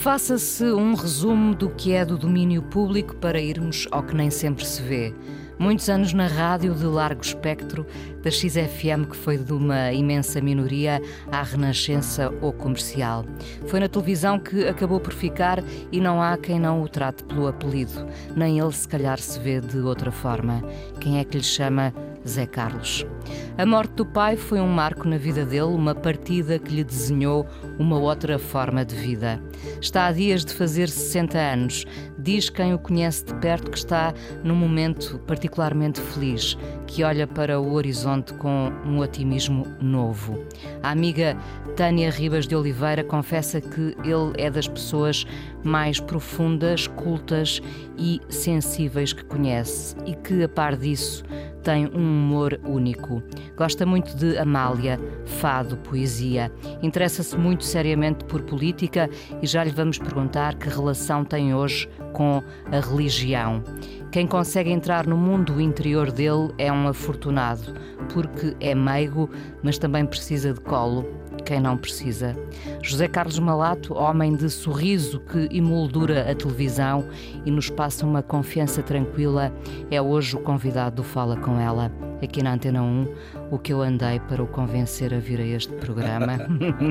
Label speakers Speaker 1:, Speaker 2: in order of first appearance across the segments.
Speaker 1: Faça-se um resumo do que é do domínio público para irmos ao que nem sempre se vê. Muitos anos na rádio de largo espectro, da XFM, que foi de uma imensa minoria à renascença ou comercial. Foi na televisão que acabou por ficar e não há quem não o trate pelo apelido. Nem ele, se calhar, se vê de outra forma. Quem é que lhe chama Zé Carlos? A morte do pai foi um marco na vida dele, uma partida que lhe desenhou uma outra forma de vida. Está a dias de fazer 60 anos. Diz quem o conhece de perto que está num momento particularmente feliz, que olha para o horizonte com um otimismo novo. A amiga Tânia Ribas de Oliveira confessa que ele é das pessoas mais profundas, cultas e sensíveis que conhece e que, a par disso, tem um humor único. Gosta muito de Amália, fado, poesia. Interessa-se muito seriamente por política e já lhe vamos perguntar que relação tem hoje com a religião. Quem consegue entrar no mundo interior dele é um afortunado, porque é meigo, mas também precisa de colo quem não precisa. José Carlos Malato, homem de sorriso que emoldura a televisão e nos passa uma confiança tranquila, é hoje o convidado do Fala Com Ela, aqui na Antena 1, o que eu andei para o convencer a vir a este programa.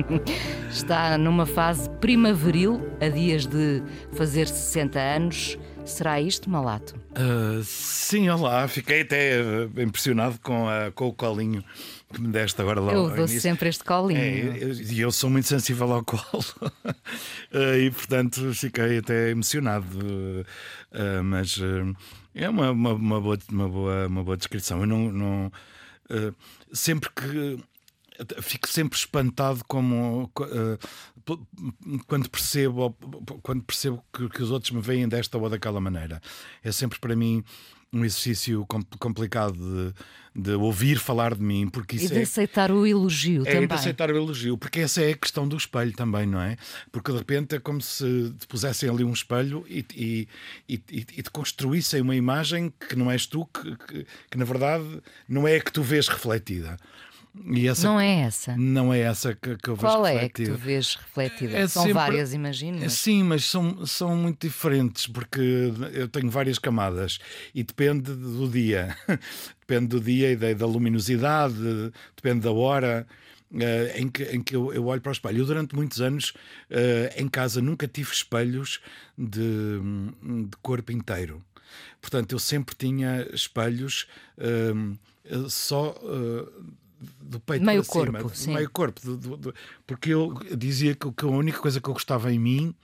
Speaker 1: Está numa fase primaveril, a dias de fazer 60 anos. Será isto, Malato?
Speaker 2: Uh, sim, olá, fiquei até impressionado com, a, com o colinho que me deste agora lá.
Speaker 1: Eu dou sempre este colinho.
Speaker 2: E é, eu, eu, sou muito sensível ao colo uh, e, portanto, fiquei até emocionado. Uh, mas é uma, uma, uma, boa, uma, boa, uma boa descrição. Eu não. não sempre que. Fico sempre espantado como quando percebo quando percebo que, que os outros me veem desta ou daquela maneira. É sempre para mim um exercício complicado de, de, ouvir falar de mim. Porque isso
Speaker 1: e de
Speaker 2: é,
Speaker 1: aceitar o elogio
Speaker 2: é,
Speaker 1: também.
Speaker 2: de aceitar o elogio, porque essa é a questão do espelho também, não é? Porque de repente é como se te pusessem ali um espelho e, e, e, e te construíssem uma imagem que não és tu, que, que, que na verdade não é a que tu vês refletida.
Speaker 1: Essa, não é essa.
Speaker 2: Não é essa que, que eu vejo
Speaker 1: Qual
Speaker 2: refletida.
Speaker 1: é que tu vês refletida? É são sempre, várias, imagino. Mas...
Speaker 2: Sim, mas são, são muito diferentes, porque eu tenho várias camadas e depende do dia. depende do dia e da, da luminosidade, depende da hora. Uh, em que, em que eu, eu, olho para o espelho. Eu, durante muitos anos, uh, em casa, nunca tive espelhos de, de corpo inteiro. Portanto, eu sempre tinha espelhos uh, só do peito
Speaker 1: meio
Speaker 2: para
Speaker 1: corpo,
Speaker 2: cima,
Speaker 1: sim.
Speaker 2: meio corpo, do, do, do, porque eu dizia que, que, a única coisa que eu gostava em mim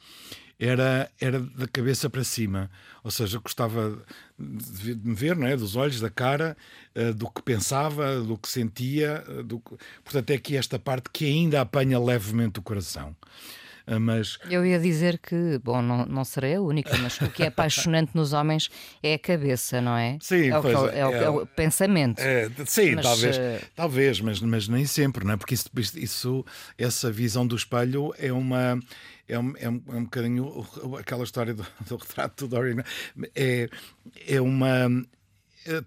Speaker 2: era, era da cabeça para cima, ou seja, gostava de me ver, não é? dos olhos, da cara, uh, do que pensava, do que sentia, uh, do, portanto é aqui esta parte que ainda apanha levemente o coração. Ah, mas...
Speaker 1: Eu ia dizer que, bom, não, não serei a única, mas o que é apaixonante nos homens é a cabeça, não é?
Speaker 2: Sim,
Speaker 1: é o,
Speaker 2: pois,
Speaker 1: é, é, o, é o pensamento.
Speaker 2: É, sim,
Speaker 1: mas,
Speaker 2: talvez,
Speaker 1: uh...
Speaker 2: talvez mas, mas nem sempre, não é? Porque isso, isso, essa visão do espelho é uma. É um, é um, é um bocadinho aquela história do, do retrato do Dorian. É, é uma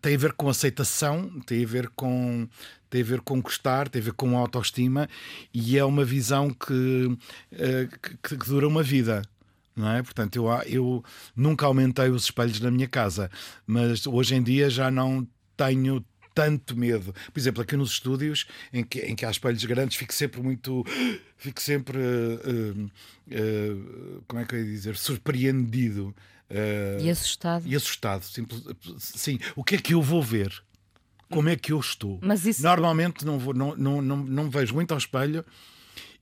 Speaker 2: tem a ver com aceitação, tem a ver com tem a ver com gostar, tem a ver com autoestima e é uma visão que, eh, que, que dura uma vida. Não é? Portanto, eu, eu nunca aumentei os espelhos na minha casa, mas hoje em dia já não tenho tanto medo. Por exemplo, aqui nos estúdios, em que, em que há espelhos grandes, fico sempre muito. Fico sempre. Uh, uh, como é que eu ia dizer? Surpreendido.
Speaker 1: Uh, e assustado.
Speaker 2: E assustado. Simples, sim. O que é que eu vou ver? como é que eu estou.
Speaker 1: Isso...
Speaker 2: Normalmente não, vou, não, não, não, não vejo muito ao espelho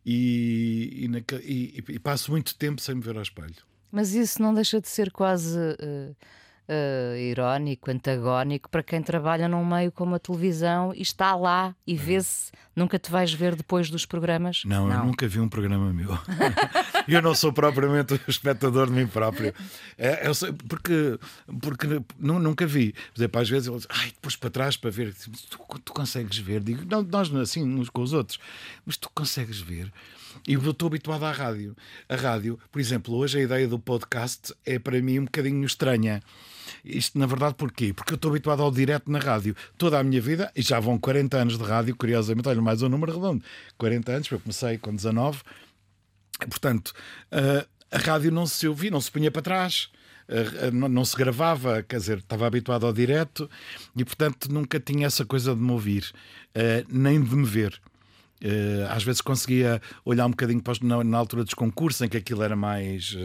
Speaker 2: e, e, e, e, passo muito tempo sem me ver ao espelho.
Speaker 1: Mas isso não deixa de ser quase uh, uh, irónico, antagónico para quem trabalha num meio como a televisão e está lá e vê-se. Nunca te vais ver depois dos programas?
Speaker 2: Não, eu nunca vi um programa meu. eu não sou propriamente o espectador de mim próprio. É, eu sei, porque porque nu- nunca vi. Por exemplo, às vezes digo, ai, depois para trás para ver. Tu, tu consegues ver? Digo, não, nós assim, uns com os outros. Mas tu consegues ver? E eu estou habituado à rádio. A rádio, por exemplo, hoje a ideia do podcast é para mim um bocadinho estranha. Isto, na verdade, porquê? Porque eu estou habituado ao direto na rádio toda a minha vida, e já vão 40 anos de rádio, curiosamente, olha, mais um número redondo. 40 anos, eu comecei com 19. Portanto, eh, a rádio não se ouvia, não se punha para trás. eh, não, não se gravava, quer dizer, estava habituado ao direto e, portanto, nunca tinha essa coisa de me ouvir, nem de me ver. Às vezes conseguia olhar um bocadinho para na, altura dos concursos, em que aquilo era mais,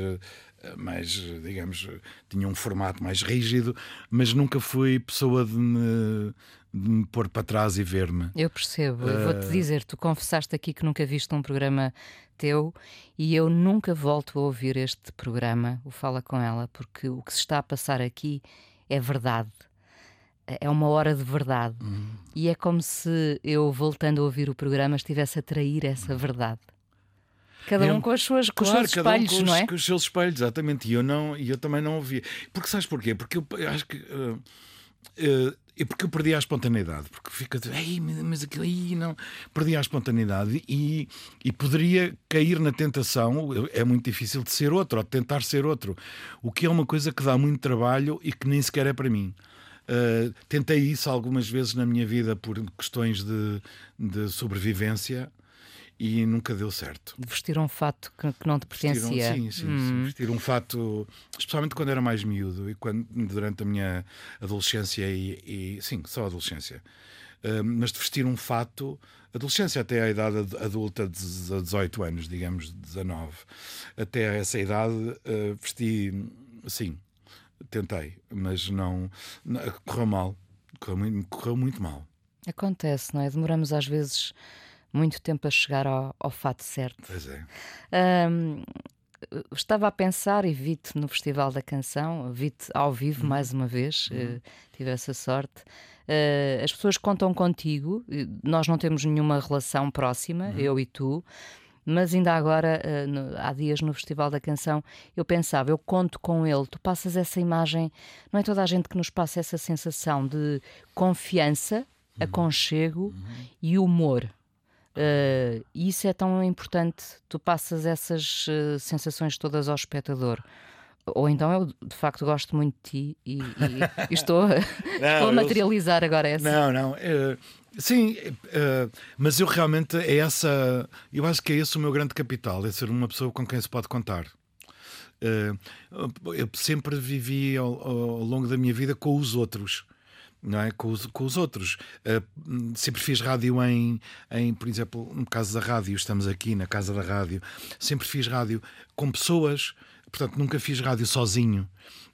Speaker 2: mais, eh, digamos, eh, tinha um formato mais rígido, mas nunca fui pessoa de me, de me pôr para trás e ver-me.
Speaker 1: Eu percebo. Eu Vou-te dizer, tu confessaste aqui que nunca viste um programa teu e eu nunca volto a ouvir este programa, o Fala Com Ela, porque o que se está a passar aqui é verdade. É uma hora de verdade. E é como se eu, voltando a ouvir o programa, estivesse a trair essa verdade. Cada
Speaker 2: É
Speaker 1: um com, as suas, com
Speaker 2: Claro,
Speaker 1: os seus
Speaker 2: cada um
Speaker 1: espelhos,
Speaker 2: com os,
Speaker 1: não é?
Speaker 2: com os seus espelhos, exatamente. E eu, não, e eu também não ouvia. Porque sabes porquê? Porque eu, eu acho que. eh, eh, e porque eu perdi a espontaneidade, porque fica de, Ei, mas aquilo aí não. Perdi a espontaneidade e, e poderia cair na tentação, é muito difícil de ser outro, ou de tentar ser outro, o que é uma coisa que dá muito trabalho e que nem sequer é para mim. Uh, tentei isso algumas vezes na minha vida por questões de, de sobrevivência e nunca deu certo.
Speaker 1: De vestir um fato que, que não te
Speaker 2: Vestiram-
Speaker 1: pertencia.
Speaker 2: sim, sim, sim.
Speaker 1: Hum.
Speaker 2: Vestir um fato, especialmente quando era mais miúdo e quando, durante a minha adolescência e, e- sim, só adolescência. Uh, mas de vestir um fato, adolescência até à idade ad- adulta de 18 anos, digamos, 19, até essa idade uh, vesti, sim, tentei, mas não, não correu mal, correu muito, correu muito mal.
Speaker 1: Acontece, não é? Demoramos às vezes muito tempo a chegar ao, ao fato certo.
Speaker 2: Pois é.
Speaker 1: Ahm, estava a pensar e vi-te no Festival da Canção, vi-te ao vivo mais uma vez, eh, tive essa sorte. Eh, as pessoas contam contigo, nós não temos nenhuma relação próxima, eu e tu. Mas ainda agora, eh, no- há dias no Festival da Canção, eu pensava, eu conto com ele, tu passas essa imagem, não é toda a gente que nos passa essa sensação de confiança, aconchego e humor. Uh, e isso é tão importante, tu passas essas uh, sensações todas ao espectador. Ou então eu de facto gosto muito de ti e, e- e estou, a- estou a
Speaker 2: eu-
Speaker 1: materializar agora essa.
Speaker 2: Não, não. eh, sim, mas eu realmente é essa. Eu acho que é esse o meu grande capital, é ser uma pessoa com quem se pode contar. Eu sempre vivi ao, ao longo da minha vida com os outros. Não é? com, os, com os outros. Eh, sempre fiz rádio em, em, por exemplo, no caso da rádio, estamos aqui na casa da rádio. Sempre fiz rádio com pessoas, portanto, nunca fiz rádio sozinho.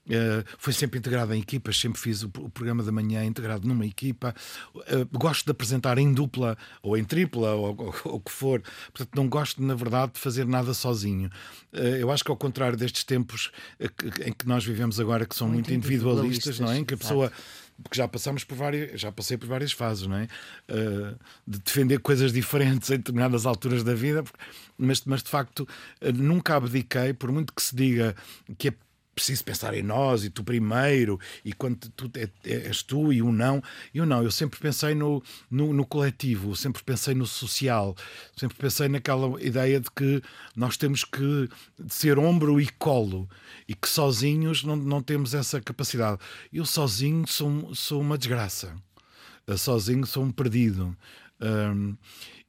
Speaker 2: Uh, foi sempre integrado em equipas, sempre fiz o, o programa da manhã integrado numa equipa. Uh, gosto de apresentar em dupla ou em tripla ou, o que for. Portanto, não gosto, na verdade, de fazer nada sozinho. Uh, eu acho que, ao contrário destes tempos uh, que- em que nós vivemos agora, que são
Speaker 1: Muito
Speaker 2: muito, individualistas, não é? Em que a
Speaker 1: exato.
Speaker 2: Porque já passamos por várias, já passei por várias fases, não é? Uh, de defender coisas diferentes em determinadas alturas da vida, mas, mas de facto uh, nunca abdiquei, por muito que se diga que é preciso pensar em nós e tu primeiro, e quando tu é- é- és tu e o não, eu não, eu sempre pensei no, no, no coletivo, sempre pensei no social, sempre pensei naquela ideia de que nós temos que ser ombro e colo e que sozinhos não, não temos essa capacidade. Eu sozinho sou, sou uma desgraça. Sozinho sou um perdido. Um,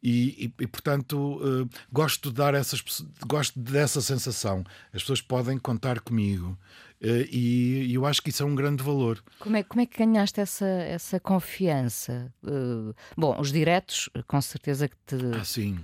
Speaker 2: e, e- e, portanto uh, gosto de dar essas gosto dessa sensação. As pessoas podem contar comigo e, e eu acho que isso é um grande valor
Speaker 1: Como, é, como é que ganhaste essa, essa confiança? Uh, bom, os diretos, com certeza que te
Speaker 2: assim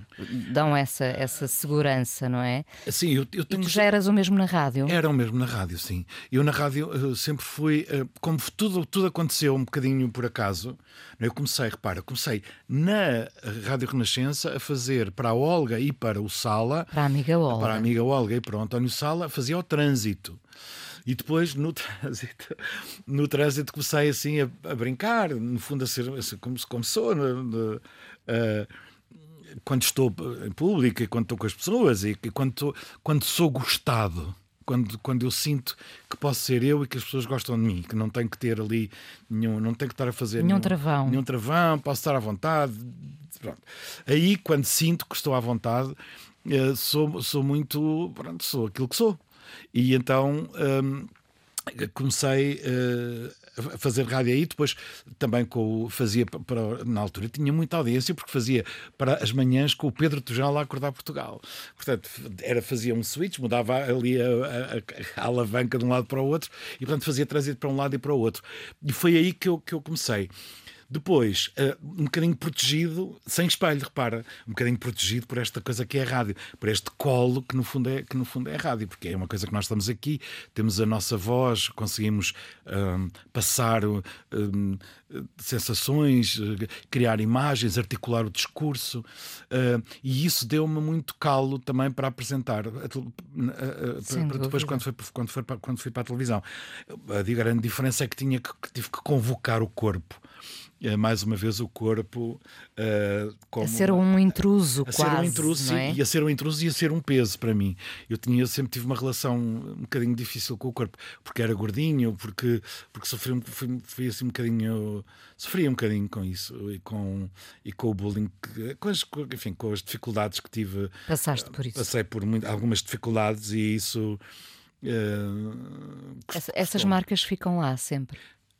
Speaker 1: dão essa, essa segurança, não é?
Speaker 2: assim eu, eu
Speaker 1: E
Speaker 2: tenho
Speaker 1: tu já eras o mesmo na rádio?
Speaker 2: Eram mesmo na rádio, sim. Eu na rádio eh, sempre fui, eh, como tudo, tudo aconteceu um bocadinho por acaso, eu comecei, repara, comecei na Rádio Renascença a fazer para a Olga e para o Sala,
Speaker 1: Para a amiga Olga.
Speaker 2: para a amiga Olga e para o António Sala, fazia o trânsito. E depois, no trânsito, no trânsito comecei assim a, a brincar, no fundo, a ser assim, como, como sou. No, no, uh, quando estou em público e quando estou com as pessoas e, e quando, quando sou gostado quando, quando eu sinto que posso ser eu e que as pessoas gostam de mim, que não tenho que ter ali nenhum, não tenho que estar a fazer
Speaker 1: nenhum, nenhum travão.
Speaker 2: Nenhum travão, posso estar à vontade. Pronto. Aí, quando sinto que estou à vontade, eh, sou, sou muito. Pronto, sou aquilo que sou. E então. Hum, comecei uh, a fazer rádio aí, depois também com, fazia para, na altura tinha muita audiência porque fazia para as manhãs com o Pedro Tujão lá acordar Portugal. Portanto, era, fazia um switch, mudava ali a, a, a, alavanca de um lado para o outro e portanto fazia trânsito para um lado e para o outro. E foi aí que eu, que eu comecei. Depois, uh, um bocadinho protegido, sem espelho, repara, um bocadinho protegido por esta coisa que é a rádio, por este colo que no fundo é, que no fundo é a rádio, porque é uma coisa que nós estamos aqui, temos a nossa voz, conseguimos uh, passar uh, sensações, criar imagens, articular o discurso, e isso deu-me muito calo também para apresentar, para depois quando foi, quando, foi, quando fui para a televisão. A grande diferença é que, tinha que, que tive que convocar o corpo é mais uma vez o corpo uh, como,
Speaker 1: a ser um intruso a quase,
Speaker 2: ser um intruso
Speaker 1: é?
Speaker 2: sim, e a ser um intruso e a ser um peso para mim eu tinha sempre tive uma relação um bocadinho difícil com o corpo porque era gordinho porque porque sofri fui, fui assim um bocadinho sofria um bocadinho com isso e com e com o bullying com as, enfim com as dificuldades que tive
Speaker 1: passaste por isso
Speaker 2: passei por muito, algumas dificuldades e isso
Speaker 1: Uh, Essa, essas marcas ficam lá sempre.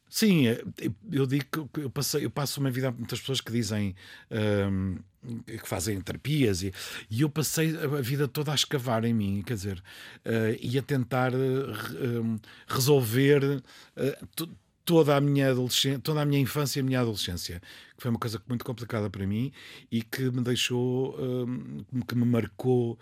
Speaker 2: Sim, é, eu digo que eu, passei, eu passo uma vida a muitas pessoas que dizem um, que fazem terapias e, e, eu passei a vida toda a escavar em mim, quer dizer, uh, e a tentar uh, resolver uh, toda a minha adolescência, toda a minha infância e a minha adolescência, que foi uma coisa muito complicada para mim e que me deixou, hum, que me marcou,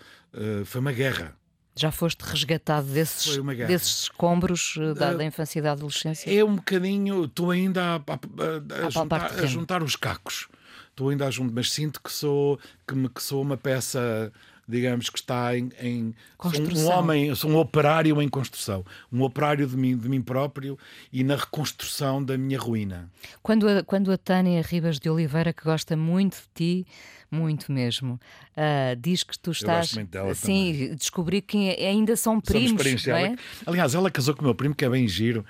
Speaker 2: foi uma guerra
Speaker 1: já foste resgatado desses, desses escombros eh, da, uh, da, infância e da adolescência?
Speaker 2: É um bocadinho. Estou ainda a, a, a, juntar, a, juntar, os cacos. Estou ainda a juntar, mas sinto que sou, que, me, que sou uma peça digamos que está em, em um homem, sou um operário em construção, um operário de mim, de mim próprio e na reconstrução da minha ruína.
Speaker 1: Quando a, quando a Tânia Ribas de Oliveira, que gosta muito de ti, muito mesmo, uh, diz que tu estás.
Speaker 2: Eu gosto muito dela
Speaker 1: sim,
Speaker 2: também.
Speaker 1: descobri que ainda são primos. primos não é?
Speaker 2: Aliás, ela casou com o meu primo, que é bem giro.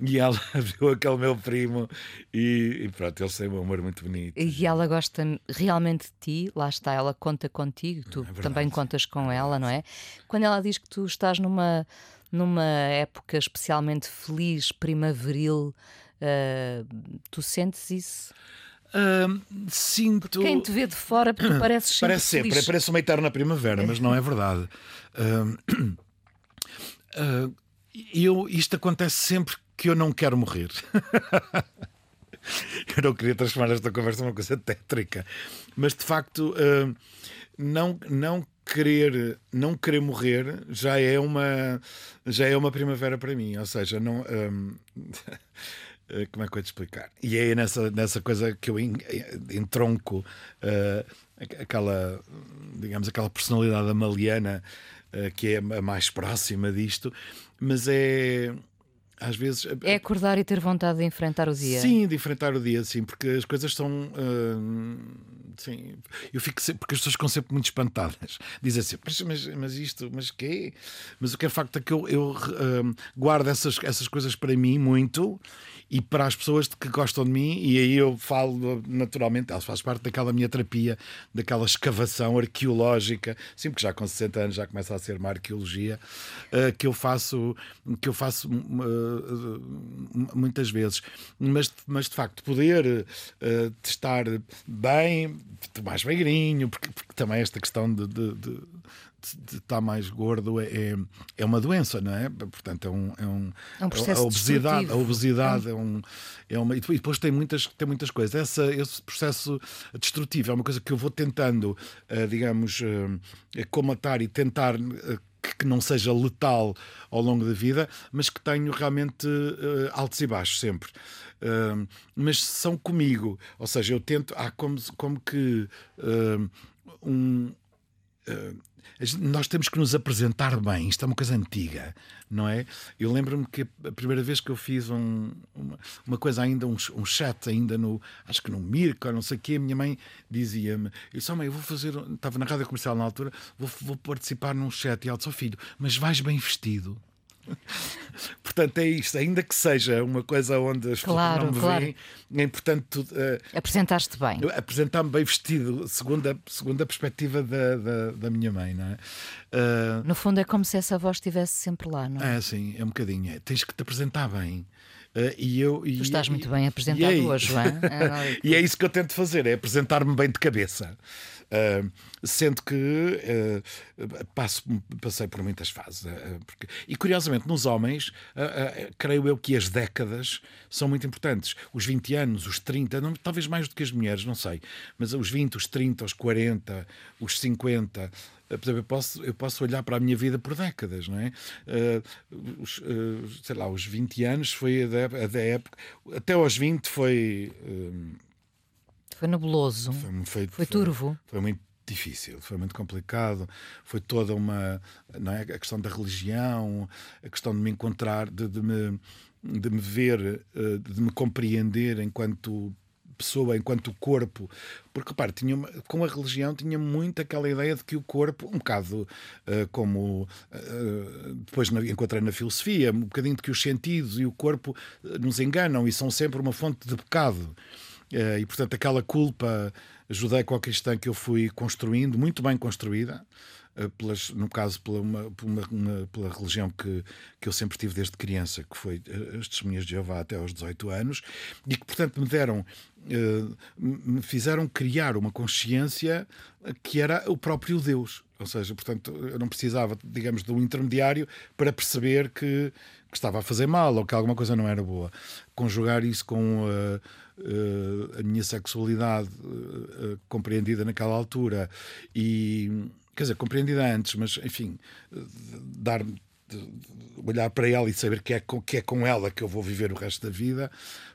Speaker 2: E ela viu aquele meu primo e, e pronto, ele tem um amor muito bonito.
Speaker 1: E ela gosta realmente de ti, lá está, ela conta contigo, tu é também contas com ela, não é? Quando ela diz que tu estás numa, numa época especialmente feliz, primaveril, uh, tu sentes isso?
Speaker 2: Uh, sinto. Porque
Speaker 1: quem te vê de fora, porque pareces sempre.
Speaker 2: Parece sempre,
Speaker 1: feliz.
Speaker 2: parece uma eterna primavera, mas não é verdade. Uh, uh, eu, isto acontece sempre que eu não quero morrer. eu não queria transformar esta conversa numa coisa tétrica, mas de facto, uh, não, não querer não querer morrer já é uma já é uma primavera para mim. Ou seja não um, como é que eu te explicar? E é nessa nessa coisa que eu entronco uh, aquela digamos aquela personalidade amaliana uh, que é a mais próxima disto. Mas é às vezes.
Speaker 1: É acordar e ter vontade de enfrentar o dia.
Speaker 2: Sim, de enfrentar o dia, sim, porque as coisas são. Uh, sim, eu fico sempre, porque as pessoas ficam sempre muito espantadas. Dizem assim, mas, mas, isto, mas quê? Mas o que é facto é que eu, eu uh, guardo essas, essas coisas para mim muito e para as pessoas que gostam de mim, e aí eu falo naturalmente, elas faz parte daquela minha terapia, daquela escavação arqueológica, sempre que já com 60 anos já começa a ser uma arqueologia, uh, que eu faço, que eu faço uh, muitas vezes. Mas, mas de facto, poder uh, estar bem, mais magrinho, porque, porque também esta questão de, de, de de estar mais gordo é, é, é uma doença, não é? Portanto, é um, é um,
Speaker 1: é um processo
Speaker 2: a obesidade, a obesidade é, um, é uma e depois tem muitas tem muitas coisas. Essa, esse processo destrutivo é uma coisa que eu vou tentando, uh, digamos, uh, comatar e tentar uh, que não seja letal ao longo da vida, mas que tenho realmente uh, altos e baixos sempre. Uh, mas são comigo, ou seja, eu tento, há como, como que uh, um, nós temos que nos apresentar bem. Isto é uma coisa antiga, não é? Eu lembro-me que a primeira vez que eu fiz um, uma, uma, coisa ainda, um, um, chat ainda no, acho que no Mirko, não sei o quê, a minha mãe dizia-me, eu disse, oh, mãe, eu vou fazer, estava na rádio comercial na altura, vou, vou participar num chat. E ela disse, oh, filho, mas vais bem vestido. Portanto, é isto, ainda que seja uma coisa onde as
Speaker 1: claro,
Speaker 2: pessoas não me
Speaker 1: claro.
Speaker 2: veem, é importante uh,
Speaker 1: apresentar-te bem.
Speaker 2: Apresentar-me bem vestido, segundo a, segundo a perspectiva da, da, da minha mãe, não é?
Speaker 1: Uh, no fundo, é como se essa voz estivesse sempre lá, não é?
Speaker 2: É, sim, é um bocadinho. É, tens que te apresentar bem. Uh, e eu, e,
Speaker 1: tu estás
Speaker 2: e,
Speaker 1: muito bem apresentado
Speaker 2: é,
Speaker 1: hoje, João.
Speaker 2: e é isso que eu tento fazer, é apresentar-me bem de cabeça. Uh, sendo que uh, passo, passei por muitas fases. Uh, porque, e curiosamente, nos homens, creio eu que as décadas são muito importantes. Os 20 anos, os 30, não, talvez mais do que as mulheres, não sei, mas os 20, os 30, os 40, os 50. Por exemplo, eu posso, eu posso olhar para a minha vida por décadas, não é? os, sei lá, os 20 anos foi a da, época, até aos 20 foi
Speaker 1: foi nebuloso.
Speaker 2: Foi, foi,
Speaker 1: foi turvo.
Speaker 2: Foi muito difícil, foi muito complicado. Foi toda uma. Não é? A questão da religião, a questão de me encontrar, de, de me, de me ver, eh, de me compreender enquanto pessoa, enquanto corpo, porque repare, tinha, com a religião tinha muito aquela ideia de que o corpo, um bocado uh, como uh, depois na, encontrei na filosofia, um bocadinho de que os sentidos e o corpo nos enganam e são sempre uma fonte de pecado. Eh, e, portanto, aquela culpa judaico-cristã que eu fui construindo, muito bem construída, eh, pelas, no caso pela, uma, uma, uma, pela religião que, que eu sempre tive desde criança, que foi eh, as testemunhas de Jeová até aos 18 anos, e que, portanto, me deram, me fizeram criar uma consciência que era o próprio Deus. Ou seja, portanto, eu não precisava, digamos, de um intermediário para perceber que, que estava a fazer mal ou que alguma coisa não era boa. Conjugar isso com. Uh, a minha sexualidade compreendida naquela altura e quer dizer, compreendida antes, mas enfim, dar olhar para ela e saber que é, com, que é com ela que eu vou viver o resto da vida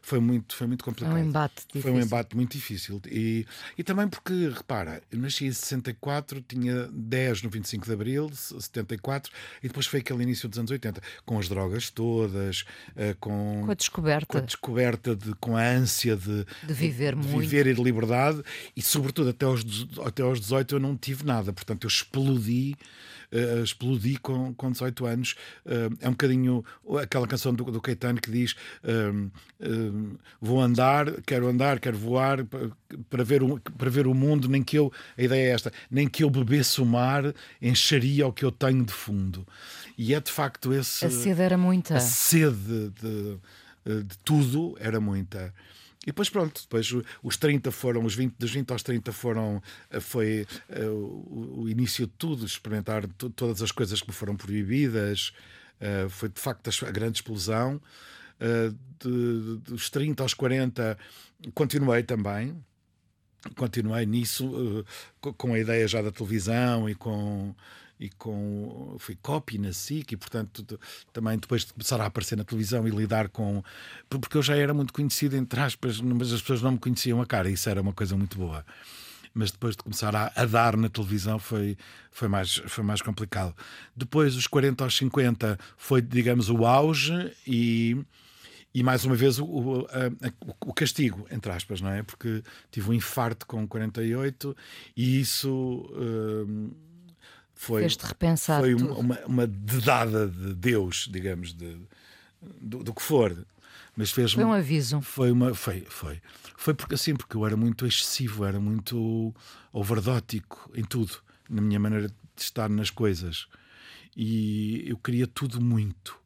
Speaker 2: foi muito, foi muito complicado.
Speaker 1: Foi um embate difícil.
Speaker 2: Foi um embate muito difícil. E, e também porque, repara, eu nasci em 64, tinha 10 no 25 de Abril, 74, e depois foi aquele início dos anos 80, com as drogas todas, eh, com,
Speaker 1: com a descoberta.
Speaker 2: Com a descoberta, de, com a ânsia de,
Speaker 1: de viver
Speaker 2: de,
Speaker 1: muito.
Speaker 2: viver e de liberdade, e sobretudo até aos, até aos 18 eu não tive nada, portanto eu explodi uh, explodi com, com 18 anos. Uh, é um bocadinho aquela canção do, do Caetano que diz: uh, Vou andar, quero andar, quero voar para ver, o, para ver o mundo. Nem que eu, a ideia é esta, nem que eu bebesse o mar, encheria o que eu tenho de fundo. E é de facto esse.
Speaker 1: A sede era muita.
Speaker 2: A sede de, de tudo era muita. E depois pronto, depois os 30 foram, os 20, dos 20 aos 30 foram, eh, foi uh, o, o, início de tudo, experimentar todas as coisas que me foram proibidas, uh, foi de facto a, grande explosão. Uh, de, dos 30 aos 40 continuei também, continuei nisso, com a ideia já da televisão e com e com fui copy na SIC e portanto também depois de começar a aparecer na televisão e lidar com porque eu já era muito conhecido entre aspas mas as pessoas não me conheciam a cara e isso era uma coisa muito boa mas depois de começar a, a, dar na televisão foi, foi, mais, foi mais complicado. Depois, os 40 aos 50 foi, digamos, o auge e, e mais uma vez, o, o, a, o castigo, entre aspas, não é? Porque tive um infarto com 48 e isso. Uh, foi, foi uma, uma, uma, dedada de Deus, digamos, de, do, do que for. Mas fez
Speaker 1: foi um aviso.
Speaker 2: Foi uma, foi, foi, foi porque assim porque eu era muito excessivo, era muito overdótico em tudo, na minha maneira de estar nas coisas, e eu queria tudo muito.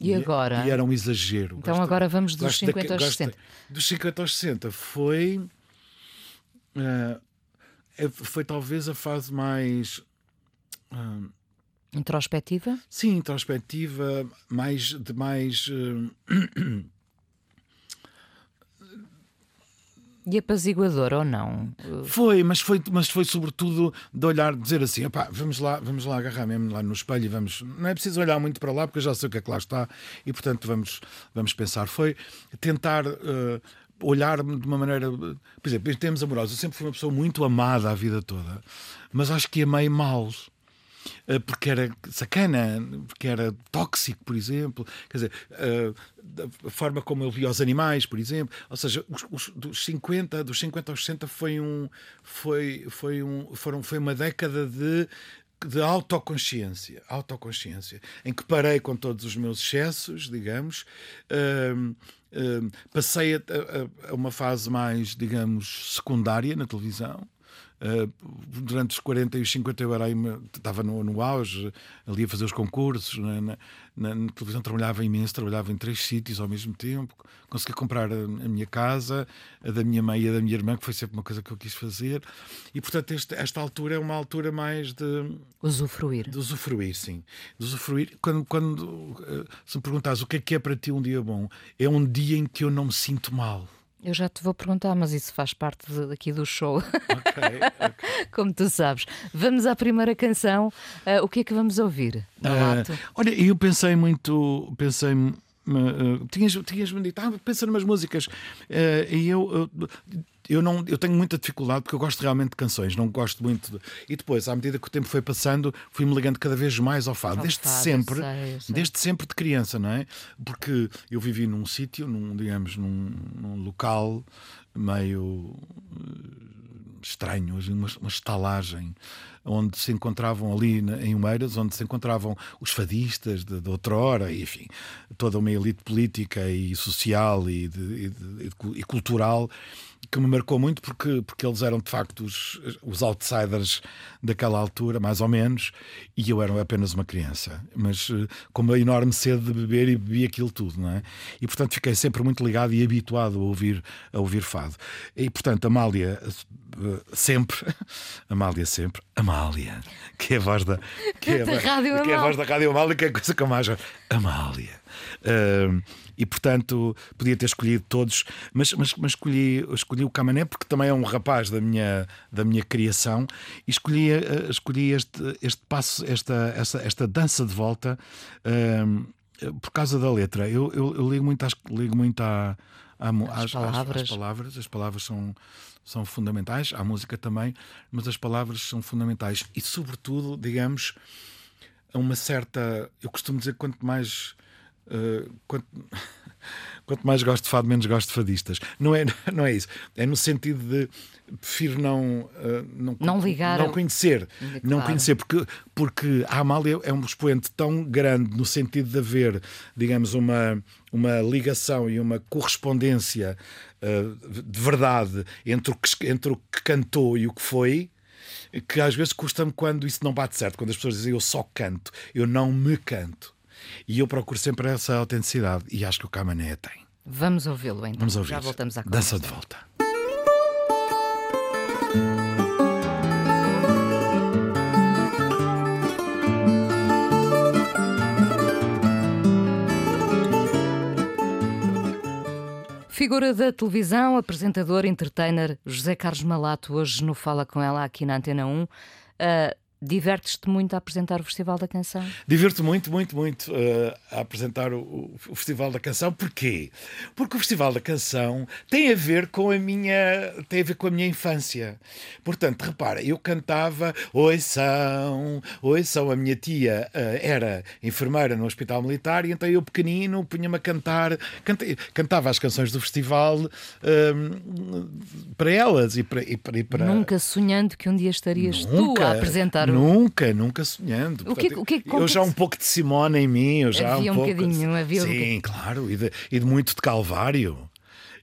Speaker 1: E, agora?
Speaker 2: E era um exagero.
Speaker 1: Então gosto, agora vamos dos 50 aos 60.
Speaker 2: Dos 50 aos 60 foi. Uh, foi talvez a fase mais
Speaker 1: Hum, introspectiva?
Speaker 2: Sim, introspectiva, mais de mais. Uh...
Speaker 1: E apaziguador ou não?
Speaker 2: Foi, mas foi, mas foi sobretudo de olhar, dizer assim: vamos lá, vamos lá agarrar mesmo lá no espelho e vamos. Não é preciso olhar muito para lá, porque eu já sei o que é que lá está e, portanto, vamos, vamos pensar. Foi tentar uh, olhar de uma maneira. Por exemplo, em termos amorosos, eu sempre fui uma pessoa muito amada a vida toda, mas acho que amei mal uh, porque era sacana, porque era tóxico, por exemplo. Quer dizer, uh, a forma como ele via os animais, por exemplo. Ou seja, os, os, dos 50, dos 50 aos 60 foi um foi foi um foram foi uma década de de autoconsciência, autoconsciência, em que parei com todos os meus excessos, digamos, uh, uh, passei a, a, a, uma fase mais, digamos, secundária na televisão, Uh, durante os 40 e os 50 eu era aí, estava no, no auge, ali a fazer os concursos, na, na, na, na, televisão trabalhava imenso, trabalhava em três sítios ao mesmo tempo, consegui comprar a, a, minha casa, a da minha mãe e a da minha irmã, que foi sempre uma coisa que eu quis fazer, e portanto este, esta altura é uma altura mais de...
Speaker 1: Usufruir.
Speaker 2: De usufruir, sim. De usufruir. Quando, quando uh, se me perguntas o que é que é para ti um dia bom, é um dia em que eu não me sinto mal
Speaker 1: eu já te vou perguntar, mas isso faz parte de, aqui do show.
Speaker 2: Okay, okay.
Speaker 1: Como tu sabes. Vamos à primeira canção. Uh, o que é que vamos ouvir? Uh,
Speaker 2: olha, eu pensei muito. Pensei. Uh, tinhas, tinhas-me dito, ah, pensa numas músicas. Uh, e eu eu não eu tenho muita dificuldade porque eu gosto realmente de canções, não gosto muito de... E depois, à medida que o tempo foi passando, fui-me ligando cada vez mais ao fado, ao desde fado, sempre, eu sei, eu sei. desde sempre de criança, não é? Porque eu vivi num sítio, num, digamos, num, num local meio eh, estranho, uma, uma estalagem onde se encontravam ali em Umeiras, onde se encontravam os fadistas de, de outrora, enfim, toda uma elite política e social e, de, e, e cultural que me marcou muito porque, porque eles eram de facto os, os outsiders daquela altura, mais ou menos, e eu era apenas uma criança, mas eh, com uma enorme sede de beber e bebi aquilo tudo, não é? E portanto fiquei sempre muito ligado e habituado a ouvir, a ouvir fado. E portanto, Amália eh, sempre, Amália sempre, Amália, que é a voz da,
Speaker 1: que é a, Rádio
Speaker 2: que é a voz da Rádio Amália, que é a coisa que eu mais Amália. Uh, e portanto podia ter escolhido todos, mas, mas, mas escolhi, escolhi o Camané porque também é um rapaz da minha, da minha criação e escolhi, uh, escolhi este, este passo, esta, esta, esta dança de volta uh, por causa da letra. Eu, eu, eu ligo muito, às, ligo muito à, à,
Speaker 1: às, às, palavras.
Speaker 2: Às, palavras. As palavras são, são fundamentais, a música também, mas as palavras são fundamentais e, sobretudo, digamos, a uma certa. Eu costumo dizer quanto mais Uh, quanto, quanto, mais gosto de fado, menos gosto de fadistas. Não é, não é isso. É no sentido de prefiro não, uh,
Speaker 1: não, não ligar,
Speaker 2: não conhecer, claro. não conhecer, porque, porque a Amália é um expoente tão grande no sentido de haver, digamos, uma, uma ligação e uma correspondência de verdade entre o, que, entre o que cantou e o que foi que às vezes custa-me quando isso não bate certo, quando as pessoas dizem eu só canto, eu não me canto. E eu procuro sempre essa autenticidade e acho que o Camané tem.
Speaker 1: Vamos ouvi-lo então.
Speaker 2: Vamos ouvir.
Speaker 1: Já voltamos à conversa.
Speaker 2: Dança de volta.
Speaker 1: Figura da televisão, apresentador, entertainer, José Carlos Malato, hoje no Fala Com Ela aqui na Antena 1. Uh, Divertes-te muito a apresentar o Festival da Canção?
Speaker 2: Divirto muito, muito, muito uh, a apresentar o, o, Festival da Canção. Porquê? Porque o Festival da Canção tem a ver com a minha, tem a ver com a minha infância. Portanto, repara, eu cantava Oi são, Oi são. A minha tia uh, era enfermeira no Hospital Militar e então eu pequenino punha-me a cantar, cantava as canções do festival uh, para elas e para, e para, e para,
Speaker 1: Nunca sonhando que um dia estarias Nunca. tu a apresentar
Speaker 2: Nunca, nunca sonhando.
Speaker 1: O que, o que,
Speaker 2: eu já um pouco de Simone em mim, eu já
Speaker 1: havia
Speaker 2: um,
Speaker 1: pouco. Bocadinho, havia
Speaker 2: Sim,
Speaker 1: um
Speaker 2: claro, e de, e de muito de Calvário.